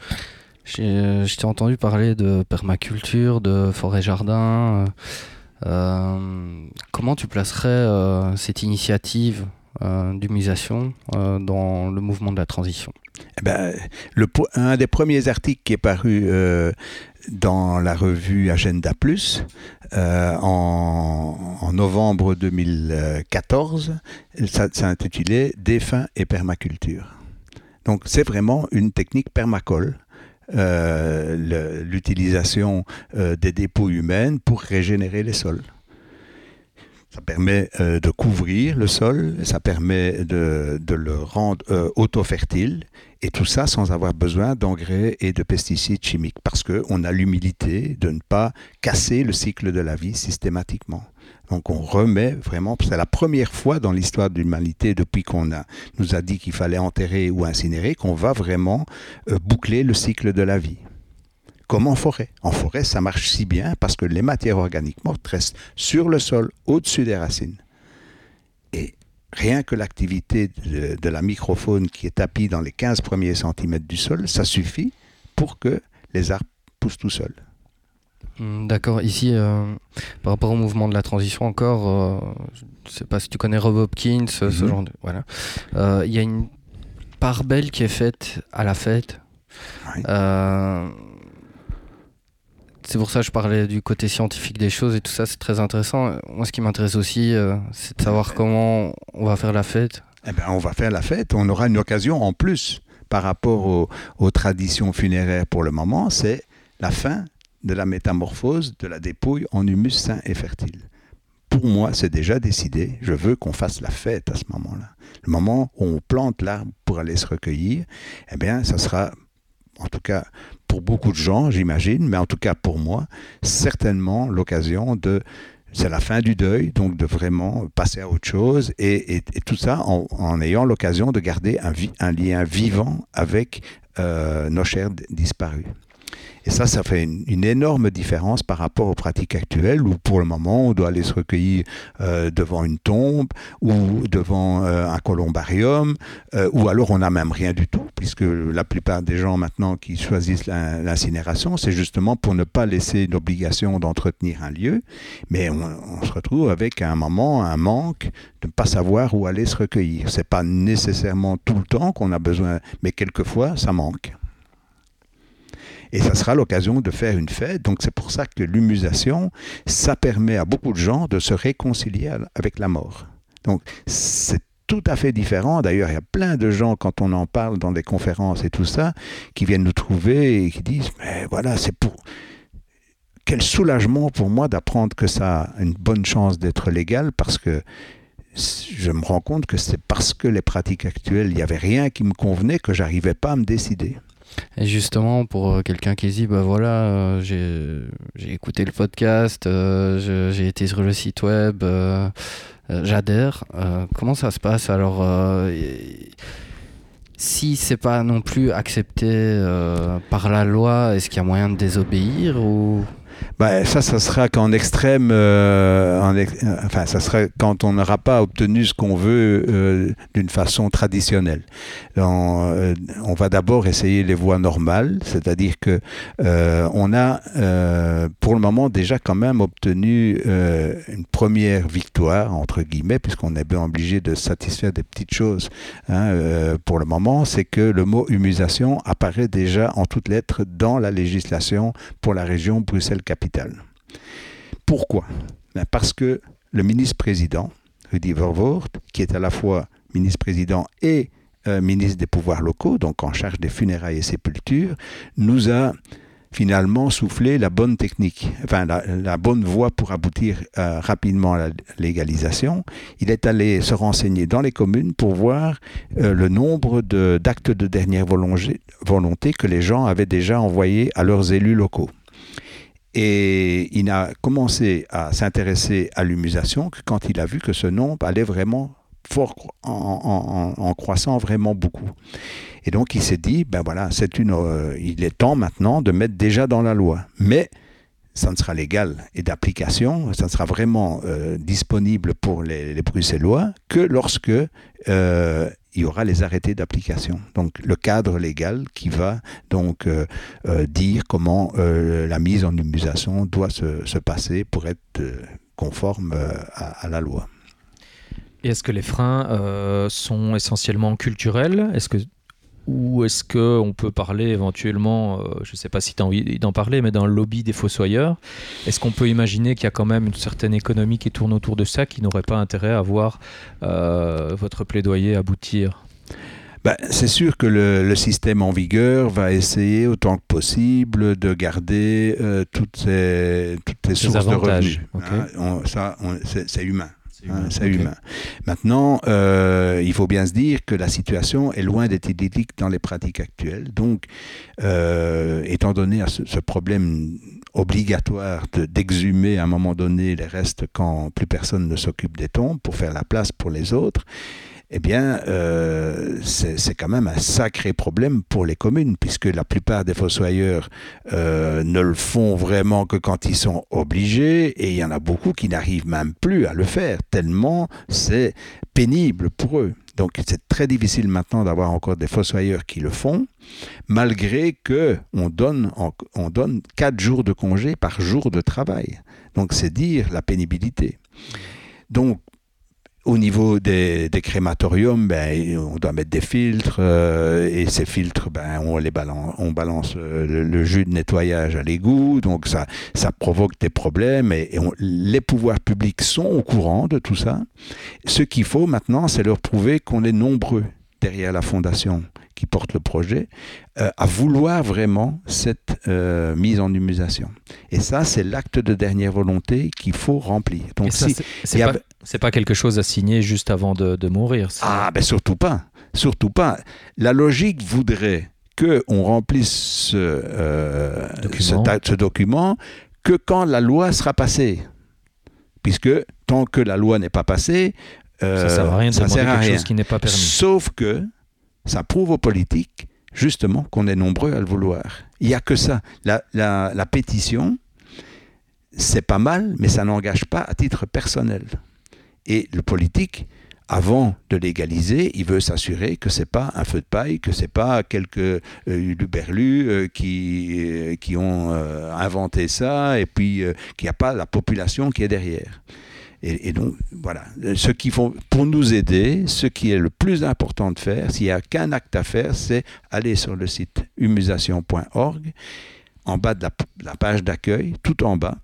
je t'ai entendu parler de permaculture, de forêt-jardin. comment tu placerais cette initiative d'humusation dans le mouvement de la transition eh ben, un des premiers articles qui est paru dans la revue Agenda Plus euh, en, novembre 2014. Ça, intitulé Défunts et permaculture. Donc c'est vraiment une technique permacole. Euh, l'utilisation euh, des dépôts humains pour régénérer les sols. Ça permet de couvrir le sol, ça permet de, le rendre auto-fertile et tout ça sans avoir besoin d'engrais et de pesticides chimiques, parce qu'on a l'humilité de ne pas casser le cycle de la vie systématiquement. Donc on remet vraiment, c'est la première fois dans l'histoire de l'humanité depuis qu'on nous a dit qu'il fallait enterrer ou incinérer, qu'on va vraiment euh, boucler le cycle de la vie. Comme en forêt. En forêt, ça marche si bien parce que les matières organiques mortes restent sur le sol, au-dessus des racines. Et rien que l'activité de, la microfaune qui est tapie dans les 15 premiers centimètres du sol, ça suffit pour que les arbres poussent tout seuls. Hmm, d'accord. Ici, euh, par rapport au mouvement de la transition encore, euh, je ne sais pas si tu connais Rob Hopkins, ce mhm. genre de... Voilà. Euh, il y a une part belle qui est faite à la fête. C'est pour ça que je parlais du côté scientifique des choses et tout ça, c'est très intéressant. Moi, ce qui m'intéresse aussi, euh, c'est de savoir comment on va faire la fête. Eh ben, on va faire la fête. On aura une occasion en plus par rapport aux, traditions funéraires pour le moment, c'est la fin de la métamorphose de la dépouille en humus sain et fertile. Pour moi, c'est déjà décidé. Je veux qu'on fasse la fête à ce moment-là. Le moment où on plante l'arbre pour aller se recueillir, eh bien, ça sera en tout cas pour beaucoup de gens, j'imagine, mais en tout cas pour moi, certainement l'occasion de c'est la fin du deuil, donc de vraiment passer à autre chose, et, tout ça en, ayant l'occasion de garder un, lien vivant avec euh, nos chers disparus. Et ça, ça fait une, énorme différence par rapport aux pratiques actuelles où pour le moment on doit aller se recueillir euh, devant une tombe ou devant euh, un columbarium ou alors on n'a même rien du tout puisque la plupart des gens maintenant qui choisissent l'incinération c'est justement pour ne pas laisser une obligation d'entretenir un lieu mais on, on, se retrouve avec un moment un manque de ne pas savoir où aller se recueillir. C'est pas nécessairement tout le temps qu'on a besoin mais quelquefois ça manque. Et ça sera l'occasion de faire une fête. Donc c'est pour ça que l'humusation, ça permet à beaucoup de gens de se réconcilier avec la mort. Donc c'est tout à fait différent. D'ailleurs, il y a plein de gens, quand on en parle dans des conférences et tout ça, qui viennent nous trouver et qui disent, mais voilà, c'est pour... Quel soulagement pour moi d'apprendre que ça a une bonne chance d'être légal parce que je me rends compte que c'est parce que les pratiques actuelles, il n'y avait rien qui me convenait que j'arrivais pas à me décider. Et justement, pour euh, quelqu'un qui dit, bah voilà, euh, j'ai écouté le podcast, euh, j'ai été sur le site web, j'adhère. comment ça se passe Alors, si c'est pas non plus accepté par la loi, est-ce qu'il y a moyen de désobéir ou bah, ça, ça sera qu'en extrême, euh, en enfin, ça sera quand on n'aura pas obtenu ce qu'on veut euh, d'une façon traditionnelle. Euh, on va d'abord essayer les voies normales, c'est-à-dire que on a, pour le moment, déjà quand même obtenu une première victoire entre guillemets, puisqu'on est bien obligé de satisfaire des petites choses. Hein, pour le moment, c'est que le mot humusation apparaît déjà en toutes lettres dans la législation pour la région Bruxelles Pourquoi? Ben, Parce que le ministre-président, Rudy Vervoort, qui est à la fois ministre-président et euh, ministre des pouvoirs locaux, donc en charge des funérailles et sépultures, nous a finalement soufflé la bonne technique, enfin la, bonne voie pour aboutir euh, rapidement à la légalisation. Il est allé se renseigner dans les communes pour voir euh, le nombre d'actes de dernière volonté que les gens avaient déjà envoyés à leurs élus locaux. Et il a commencé à s'intéresser à l'humusation quand il a vu que ce nombre allait vraiment fort en, croissant vraiment beaucoup. Et donc il s'est dit, ben voilà, c'est une, euh, il est temps maintenant de mettre déjà dans la loi. Mais ça ne sera légal et d'application, ça ne sera vraiment euh, disponible pour les, Bruxellois que lorsque euh, il y aura les arrêtés d'application. Donc le cadre légal qui va donc euh, euh, dire comment euh, la mise en humusation doit se, passer pour être conforme à, la loi. Et est-ce que les freins sont essentiellement culturels? Est-ce que ou est-ce qu'on peut parler éventuellement, euh, je ne sais pas si tu as envie d'en parler, mais dans le lobby des fossoyeurs, est-ce qu'on peut imaginer qu'il y a quand même une certaine économie qui tourne autour de ça, qui n'aurait pas intérêt à voir euh, votre plaidoyer aboutir? Ben, c'est sûr que le, système en vigueur va essayer autant que possible de garder euh, toutes ces, toutes sources de revenus. Hein, ça, c'est humain. C'est humain. Maintenant, euh, il faut bien se dire que la situation est loin d'être idyllique dans les pratiques actuelles. Donc, euh, étant donné ce, ce problème obligatoire d'exhumer à un moment donné les restes quand plus personne ne s'occupe des tombes pour faire la place pour les autres, eh bien, euh, c'est quand même un sacré problème pour les communes, puisque la plupart des fossoyeurs euh, ne le font vraiment que quand ils sont obligés, et il y en a beaucoup qui n'arrivent même plus à le faire, tellement c'est pénible pour eux. Donc c'est très difficile maintenant d'avoir encore des fossoyeurs qui le font, malgré que on donne, on donne 4 jours de congé par jour de travail. Donc c'est dire la pénibilité. Donc au niveau des, crématoriums, ben, on doit mettre des filtres euh, et ces filtres, ben, on, balance, euh, le, jus de nettoyage à l'égout, donc ça provoque des problèmes et, les pouvoirs publics sont au courant de tout ça. Ce qu'il faut maintenant, c'est leur prouver qu'on est nombreux derrière la fondation qui porte le projet, euh, à vouloir vraiment cette euh, mise en humusation. Et ça, c'est l'acte de dernière volonté qu'il faut remplir. Donc, si, c'est pas, pas, quelque chose à signer juste avant de, de mourir. Ah, ben surtout pas. Surtout pas. La logique voudrait qu'on remplisse ce, euh, document. Ce, ce document que quand la loi sera passée. Puisque tant que la loi n'est pas passée, ça ne sert à rien de demander quelque chose qui n'est pas permis. Sauf que ça prouve aux politiques, justement, qu'on est nombreux à le vouloir. Il n'y a que ça. La, la, pétition, c'est pas mal, mais ça n'engage pas à titre personnel. Et le politique, avant de légaliser, il veut s'assurer que c'est pas un feu de paille, que c'est pas quelques euh, luberlus euh, qui, euh, qui ont inventé ça et puis qu'il n'y a pas la population qui est derrière. Et, donc, voilà, ce pour nous aider, ce qui est le plus important de faire, s'il n'y a qu'un acte à faire, c'est aller sur le site humusation.org, en bas de la, la page d'accueil, tout en bas,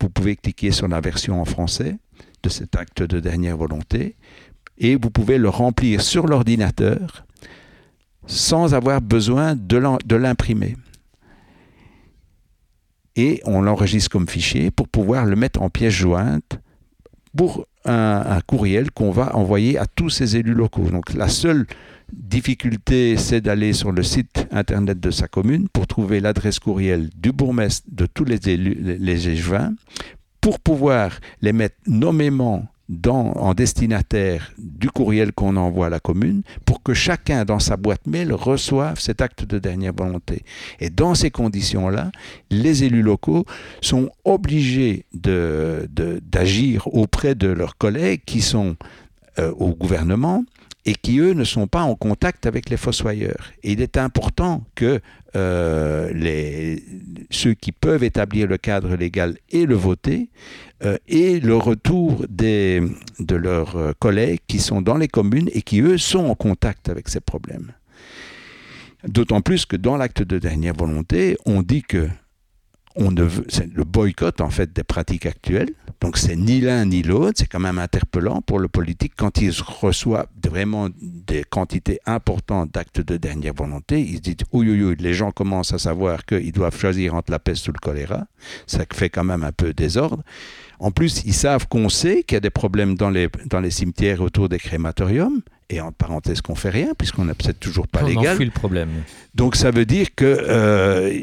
vous pouvez cliquer sur la version en français de cet acte de dernière volonté et vous pouvez le remplir sur l'ordinateur sans avoir besoin de l'imprimer. Et on l'enregistre comme fichier pour pouvoir le mettre en pièce jointe pour un, courriel qu'on va envoyer à tous ces élus locaux. Donc la seule difficulté, c'est d'aller sur le site internet de sa commune pour trouver l'adresse courriel du bourgmestre de tous les élus, les échevins, pour pouvoir les mettre nommément en destinataire du courriel qu'on envoie à la commune pour que chacun dans sa boîte mail reçoive cet acte de dernière volonté. Et dans ces conditions-là, les élus locaux sont obligés d'agir auprès de leurs collègues qui sont euh, au gouvernement et qui, eux, ne sont pas en contact avec les fossoyeurs. Il est important que euh, ceux qui peuvent établir le cadre légal et le voter, euh, et le retour des, de leurs euh, collègues qui sont dans les communes et qui, eux, sont en contact avec ces problèmes. D'autant plus que dans l'acte de dernière volonté, on dit que c'est le boycott en fait des pratiques actuelles. Donc c'est ni l'un ni l'autre. C'est quand même interpellant pour le politique quand il reçoit vraiment des quantités importantes d'actes de dernière volonté. Il se dit oui, oui, oui, les gens commencent à savoir qu'ils doivent choisir entre la peste ou le choléra. Ça fait quand même un peu désordre. En plus, ils savent qu'on sait qu'il y a des problèmes dans les, dans les cimetières autour des crématoriums. Et en parenthèse, qu'on fait rien, puisqu'on n'a peut-être toujours pas légal. On le problème. Donc ça veut dire que euh,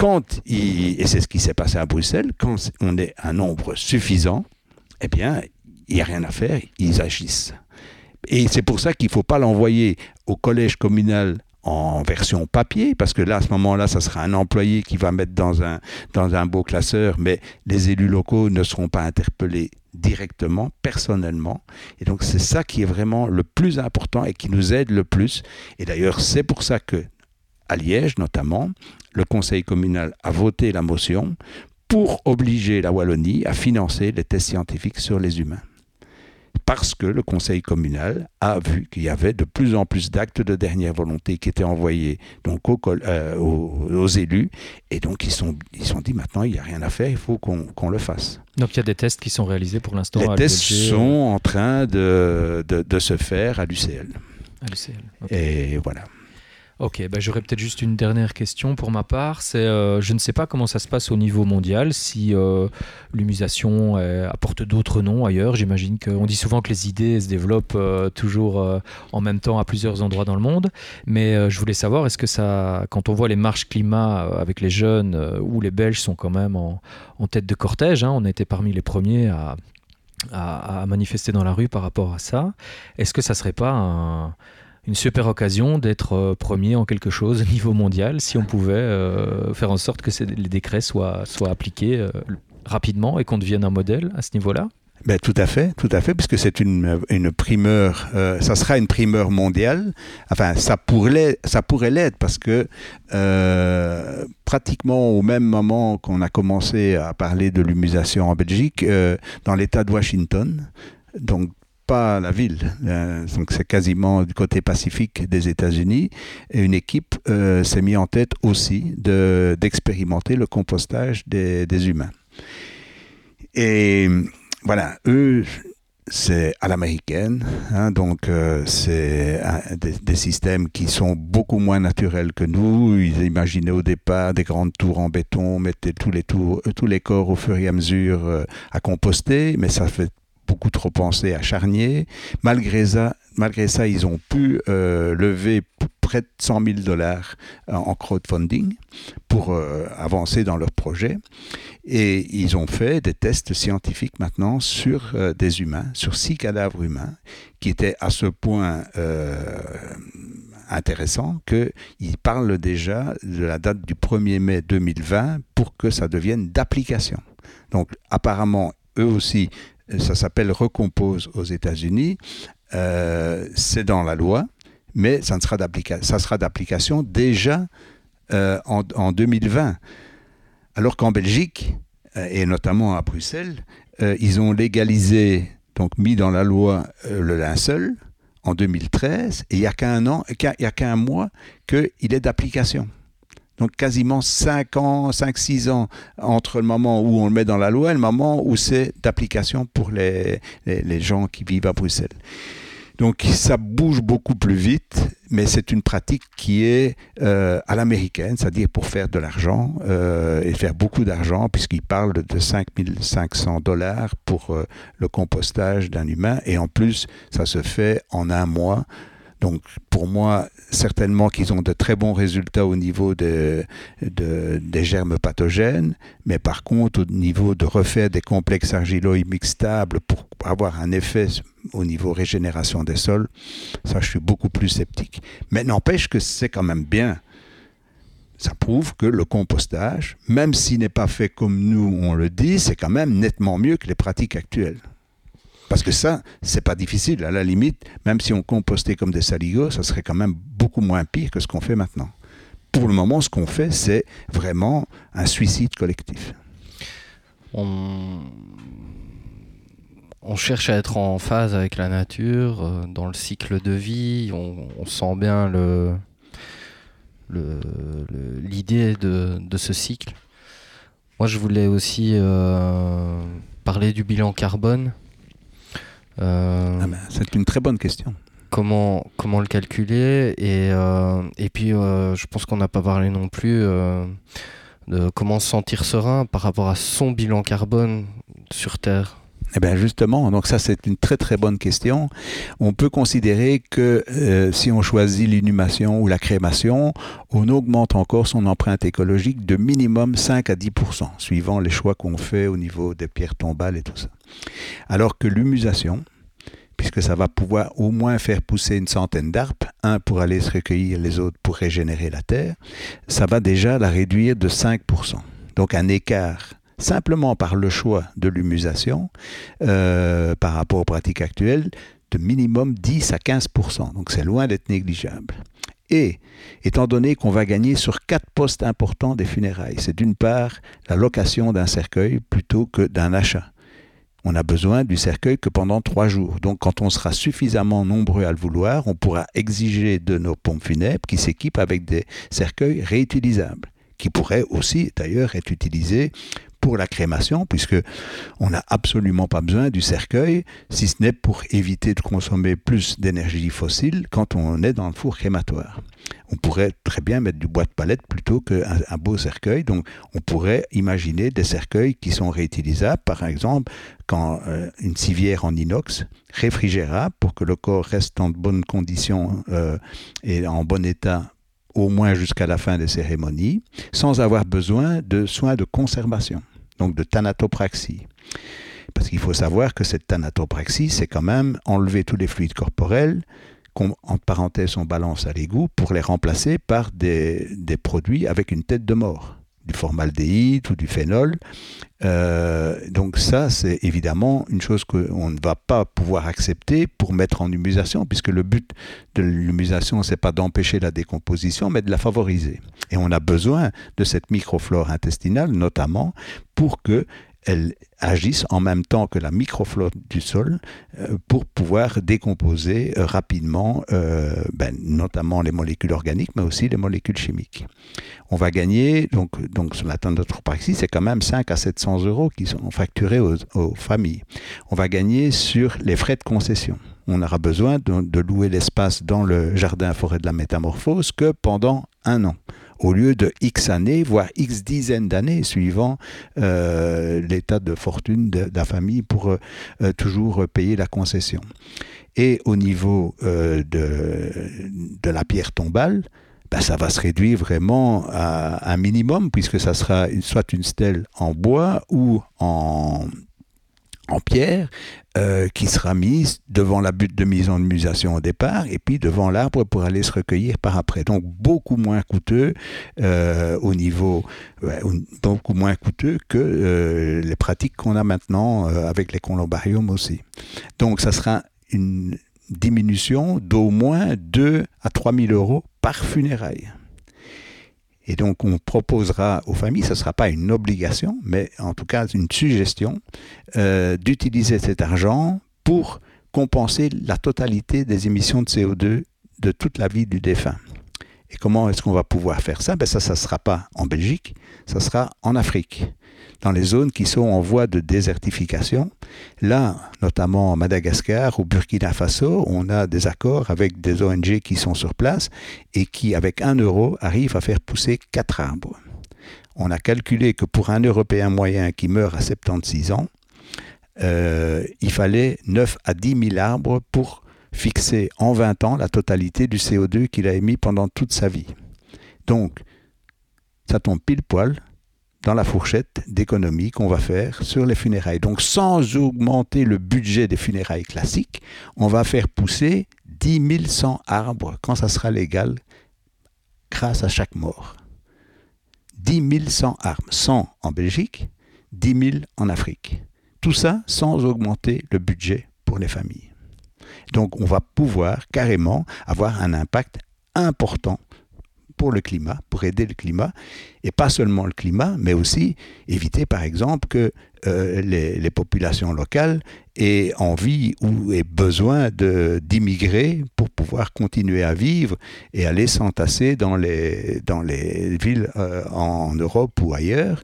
quand, et c'est ce qui s'est passé à Bruxelles, quand on est un nombre suffisant, eh bien, il n'y a rien à faire, ils agissent. Et c'est pour ça qu'il ne faut pas l'envoyer au collège communal en version papier, parce que là, à ce moment-là, ça sera un employé qui va mettre dans un, dans un beau classeur, mais les élus locaux ne seront pas interpellés directement, personnellement. Et donc, c'est ça qui est vraiment le plus important et qui nous aide le plus. Et d'ailleurs, c'est pour ça que, à Liège notamment, le Conseil communal a voté la motion pour obliger la Wallonie à financer les tests scientifiques sur les humains. Parce que le Conseil communal a vu qu'il y avait de plus en plus d'actes de dernière volonté qui étaient envoyés donc euh, aux, élus. Et donc ils sont, ils sont dit maintenant il n'y a rien à faire, il faut qu'on le fasse. Donc il y a des tests qui sont réalisés pour l'instant Les tests sont en train de, de, se faire à l'UCL. À l'UCL. Et voilà. Ok, bah, j'aurais peut-être juste une dernière question pour ma part. C'est, euh, je ne sais pas comment ça se passe au niveau mondial, si euh, l'humusation apporte d'autres noms ailleurs. J'imagine qu'on dit souvent que les idées se développent euh, toujours en même temps à plusieurs endroits dans le monde. Mais je voulais savoir, est-ce que ça, quand on voit les marches climat avec les jeunes, où les Belges sont quand même en, tête de cortège, hein, on été parmi les premiers à, à, à manifester dans la rue par rapport à ça, est-ce que ça serait pas un une super occasion d'être euh, premier en quelque chose au niveau mondial si on pouvait euh, faire en sorte que les décrets soient, appliqués euh, rapidement et qu'on devienne un modèle à ce niveau-là? Ben, tout à fait, tout à fait, puisque c'est une, une primeur, ça sera une primeur mondiale. Enfin, ça pourrait, ça pourrait l'être parce que pratiquement au même moment qu'on a commencé à parler de l'humusation en Belgique, dans l'État de Washington, donc pas la ville. Euh, donc c'est quasiment du côté pacifique des États-Unis. Et une équipe euh, s'est mise en tête aussi de, d'expérimenter le compostage des, des humains. Et voilà, eux, c'est à l'américaine, hein, donc euh, c'est des, systèmes qui sont beaucoup moins naturels que nous. Ils imaginaient au départ des grandes tours en béton, mettaient tous les, tours, tous les corps au fur et à mesure à composter, mais ça fait beaucoup trop pensé à Charnier. Malgré ça, malgré ça ils ont pu euh, lever près de 100 000 dollars en crowdfunding pour euh, avancer dans leur projet. Et ils ont fait des tests scientifiques maintenant sur euh, des humains, sur six cadavres humains, qui étaient à ce point intéressants qu'ils parlent déjà de la date du 1er mai 2020 pour que ça devienne d'application. Donc apparemment, eux aussi ça s'appelle Recompose aux États-Unis. Euh, c'est dans la loi, mais ça, sera d'application déjà euh, en, 2020. Alors qu'en Belgique, euh, et notamment à Bruxelles, ils ont légalisé, donc mis dans la loi le linceul en 2013, et il n'y a qu'un an, il n'y a qu'un mois qu'il est d'application. Donc quasiment 5 ans, 5-6 ans entre le moment où on le met dans la loi et le moment où c'est d'application pour les, les, gens qui vivent à Bruxelles. Donc ça bouge beaucoup plus vite, mais c'est une pratique qui est euh, à l'américaine, c'est-à-dire pour faire de l'argent euh, et faire beaucoup d'argent, puisqu'il parle de 5500 dollars pour euh, le compostage d'un humain, et en plus ça se fait en un mois. Donc pour moi, certainement qu'ils ont de très bons résultats au niveau de, de, des germes pathogènes, mais par contre au niveau de refaire des complexes argiloïmiques stables pour avoir un effet au niveau régénération des sols, ça je suis beaucoup plus sceptique. Mais n'empêche que c'est quand même bien. Ça prouve que le compostage, même s'il n'est pas fait comme nous on le dit, c'est quand même nettement mieux que les pratiques actuelles. Parce que ça, c'est pas difficile. À la limite, même si on compostait comme des saligots, ça serait quand même beaucoup moins pire que ce qu'on fait maintenant. Pour le moment, ce qu'on fait, c'est vraiment un suicide collectif. On... cherche à être en phase avec la nature, euh, dans le cycle de vie. On, sent bien l'idée de, de, ce cycle. Moi, je voulais aussi euh, parler du bilan carbone. Euh, ah ben, c'est une très bonne question. Comment, comment le calculer et, euh, et puis euh, je pense qu'on n'a pas parlé non plus euh, de comment se sentir serein par rapport à son bilan carbone sur Terre. Eh bien justement, donc ça c'est une très très bonne question. On peut considérer que euh, si on choisit l'inhumation ou la crémation, on augmente encore son empreinte écologique de minimum 5 à 10% suivant les choix qu'on fait au niveau des pierres tombales et tout ça. Alors que l'humusation, puisque ça va pouvoir au moins faire pousser une centaine d'arbres, un pour aller se recueillir, les autres pour régénérer la terre, ça va déjà la réduire de 5% Donc un écart simplement par le choix de l'humusation euh, par rapport aux pratiques actuelles de minimum 10 à 15% Donc c'est loin d'être négligeable. Et étant donné qu'on va gagner sur quatre postes importants des funérailles, c'est d'une part la location d'un cercueil plutôt que d'un achat. On a besoin du cercueil que pendant trois jours. Donc quand on sera suffisamment nombreux à le vouloir, on pourra exiger de nos pompes funèbres qui s'équipent avec des cercueils réutilisables qui pourraient aussi d'ailleurs être utilisés pour la crémation, puisque on n'a absolument pas besoin du cercueil, si ce n'est pour éviter de consommer plus d'énergie fossile quand on est dans le four crématoire. On pourrait très bien mettre du bois de palette plutôt qu'un un beau cercueil. Donc, on pourrait imaginer des cercueils qui sont réutilisables, par exemple, quand euh, une civière en inox, réfrigérable pour que le corps reste en bonnes conditions euh, et en bon état au moins jusqu'à la fin des cérémonies, sans avoir besoin de soins de conservation donc de thanatopraxie. Parce qu'il faut savoir que cette thanatopraxie, c'est quand même enlever tous les fluides corporels, en parenthèse on balance à l'égout, pour les remplacer par des produits avec une tête de mort du formaldéhyde ou du phénol. Euh, donc ça, c'est évidemment une chose qu'on ne va pas pouvoir accepter pour mettre en humusation, puisque le but de l'humusation, c'est pas d'empêcher la décomposition, mais de la favoriser. Et on a besoin de cette microflore intestinale, notamment, pour que elles agissent en même temps que la microflore du sol euh, pour pouvoir décomposer euh, rapidement, euh, ben, notamment les molécules organiques, mais aussi les molécules chimiques. On va gagner, donc, donc sur la praxis, c'est quand même 5 à 700 euros qui sont facturés aux, aux, familles. On va gagner sur les frais de concession. On aura besoin de, de louer l'espace dans le jardin forêt de la métamorphose que pendant un an au lieu de X années, voire X dizaines d'années, suivant euh, l'état de fortune de, la famille pour euh, toujours payer la concession. Et au niveau euh, de, de, la pierre tombale, ben, ça va se réduire vraiment à un minimum, puisque ça sera soit une stèle en bois ou en, en pierre euh, qui sera mise devant la butte de mise en humusation au départ et puis devant l'arbre pour aller se recueillir par après. Donc beaucoup moins coûteux euh, au niveau, beaucoup moins coûteux que euh, les pratiques qu'on a maintenant avec les columbariums aussi. Donc ça sera une diminution d'au moins 2 à 3 000 euros par funéraille. Et donc, on proposera aux familles, ce ne sera pas une obligation, mais en tout cas une suggestion, euh, d'utiliser cet argent pour compenser la totalité des émissions de CO2 de toute la vie du défunt. Et comment est-ce qu'on va pouvoir faire ça? Ben Ça, ça ne sera pas en Belgique, ça sera en Afrique, dans les zones qui sont en voie de désertification. Là, notamment à Madagascar ou Burkina Faso, on a des accords avec des ONG qui sont sur place et qui, avec un euro, arrivent à faire pousser quatre arbres. On a calculé que pour un Européen moyen qui meurt à 76 ans, euh, il fallait 9 à 10 000 arbres pour fixer en 20 ans la totalité du CO2 qu'il a émis pendant toute sa vie. Donc, ça tombe pile poil dans la fourchette d'économie qu'on va faire sur les funérailles. Donc, sans augmenter le budget des funérailles classiques, on va faire pousser 10 100 arbres quand ça sera légal grâce à chaque mort. 10 100 arbres, 100 en Belgique, 10 000 en Afrique. Tout ça sans augmenter le budget pour les familles. Donc on va pouvoir carrément avoir un impact important pour le climat, pour aider le climat, et pas seulement le climat, mais aussi éviter par exemple que euh, les, populations locales aient envie ou aient besoin d'immigrer pour pouvoir continuer à vivre et aller s'entasser dans les, dans les villes euh, en Europe ou ailleurs.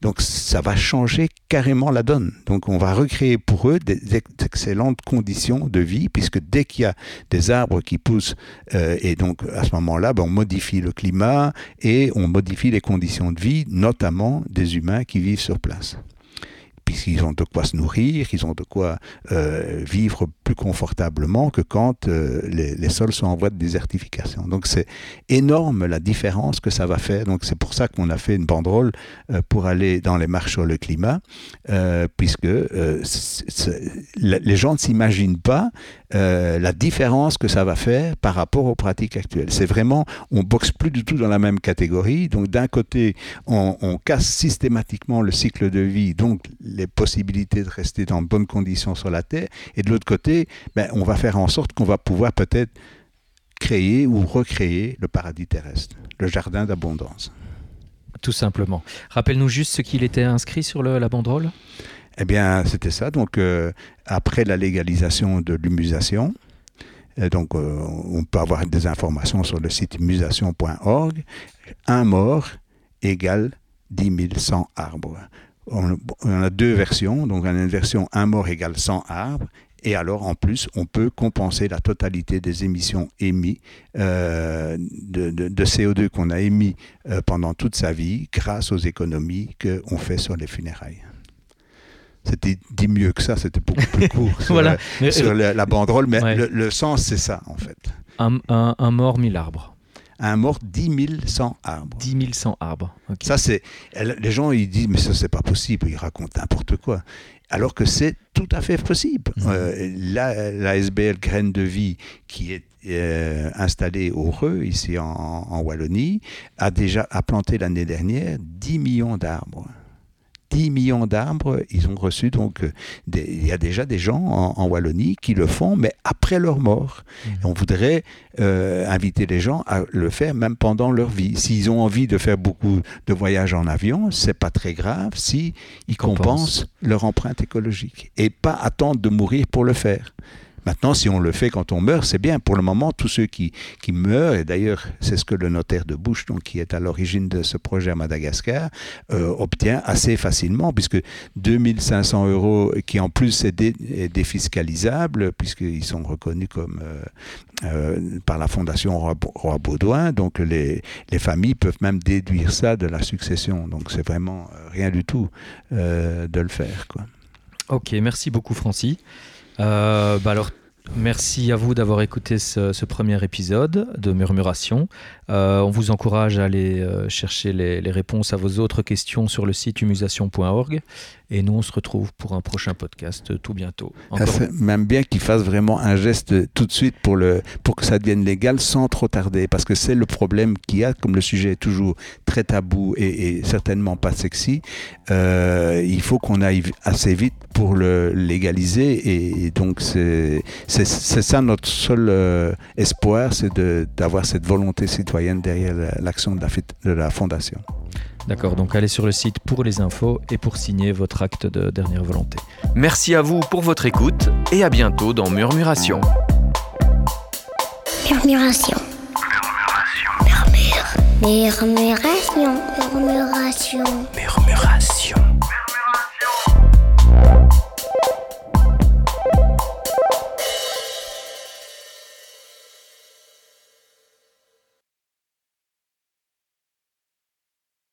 Donc ça va changer carrément la donne. Donc on va recréer pour eux des, excellentes conditions de vie, puisque dès qu'il y a des arbres qui poussent, euh, et donc à ce moment-là, ben, on modifie le climat et on modifie les conditions de vie, notamment des humains qui vivent sur place puisqu'ils ont de quoi se nourrir, ils ont de quoi euh, vivre plus confortablement que quand euh, les, sols sont en voie de désertification. Donc c'est énorme la différence que ça va faire. Donc c'est pour ça qu'on a fait une banderole euh, pour aller dans les marches sur le climat, puisque les gens ne s'imaginent pas la différence que ça va faire par rapport aux pratiques actuelles. C'est vraiment, on boxe plus du tout dans la même catégorie. Donc d'un côté, on, casse systématiquement le cycle de vie, donc les possibilités de rester dans bonnes conditions sur la Terre. Et de l'autre côté, ben, on va faire en sorte qu'on va pouvoir peut-être créer ou recréer le paradis terrestre, le jardin d'abondance. Tout simplement. Rappelle-nous juste ce qu'il était inscrit sur la banderole. Eh bien, c'était ça. Donc, euh, après la légalisation de l'humusation, euh, donc euh, on peut avoir des informations sur le site musation.org, un mort égale 10 100 arbres on, a deux versions. Donc, on a une version 1 mort égale 100 arbres. Et alors, en plus, on peut compenser la totalité des émissions émises de, CO2 qu'on a émis pendant toute sa vie grâce aux économies qu'on fait sur les funérailles. C'était dit mieux que ça, c'était beaucoup plus court sur, la, euh, banderole, mais le, sens, c'est ça, en fait. Un, un mort, mille arbres un mort 10 100 arbres. 10 100 arbres. Ça, c'est. Les gens, ils disent, mais ça, c'est pas possible. Ils racontent n'importe quoi. Alors que c'est tout à fait possible. Mhm. Euh, la, SBL Graine de Vie, qui est euh, installée au Reux, ici en, Wallonie, a déjà a planté l'année dernière 10 millions d'arbres. 10 millions d'arbres, ils ont reçu donc euh, il y a déjà des gens en, Wallonie qui le font, mais après leur mort. Mmh. On voudrait euh, inviter les gens à le faire même pendant leur vie. S'ils ont envie de faire beaucoup de voyages en avion, c'est pas très grave si ils compensent leur empreinte écologique et pas attendre de mourir pour le faire. Maintenant, si on le fait quand on meurt, c'est bien. Pour le moment, tous ceux qui, qui meurent, et d'ailleurs, c'est ce que le notaire de Bush, donc, qui est à l'origine de ce projet à Madagascar, euh, obtient assez facilement, puisque 2500 euros, qui en plus est, défiscalisable, puisqu'ils sont reconnus comme euh, euh, par la Fondation Roi, Baudouin, donc les, les, familles peuvent même déduire ça de la succession. Donc c'est vraiment rien du tout de le faire. Ok, merci beaucoup Francis. Euh, bah alors Merci à vous d'avoir écouté ce, premier épisode de Murmuration. Euh, on vous encourage à aller euh, chercher les, réponses à vos autres questions sur le site humusation.org. Et nous, on se retrouve pour un prochain podcast tout bientôt. même bien qu'ils fassent vraiment un geste tout de suite pour, le, pour que ça devienne légal sans trop tarder. Parce que c'est le problème qu'il y a, comme le sujet est toujours très tabou et, certainement pas sexy. Euh, il faut qu'on aille assez vite pour le légaliser. Et, donc, c'est ça notre seul euh, espoir, c'est d'avoir cette volonté citoyenne derrière l'action de de la Fondation. D'accord, donc allez sur le site pour les infos et pour signer votre acte de dernière volonté. Merci à vous pour votre écoute et à bientôt dans Murmuration. Murmuration. Murmuration. Murmuration, murmuration. Murmuration.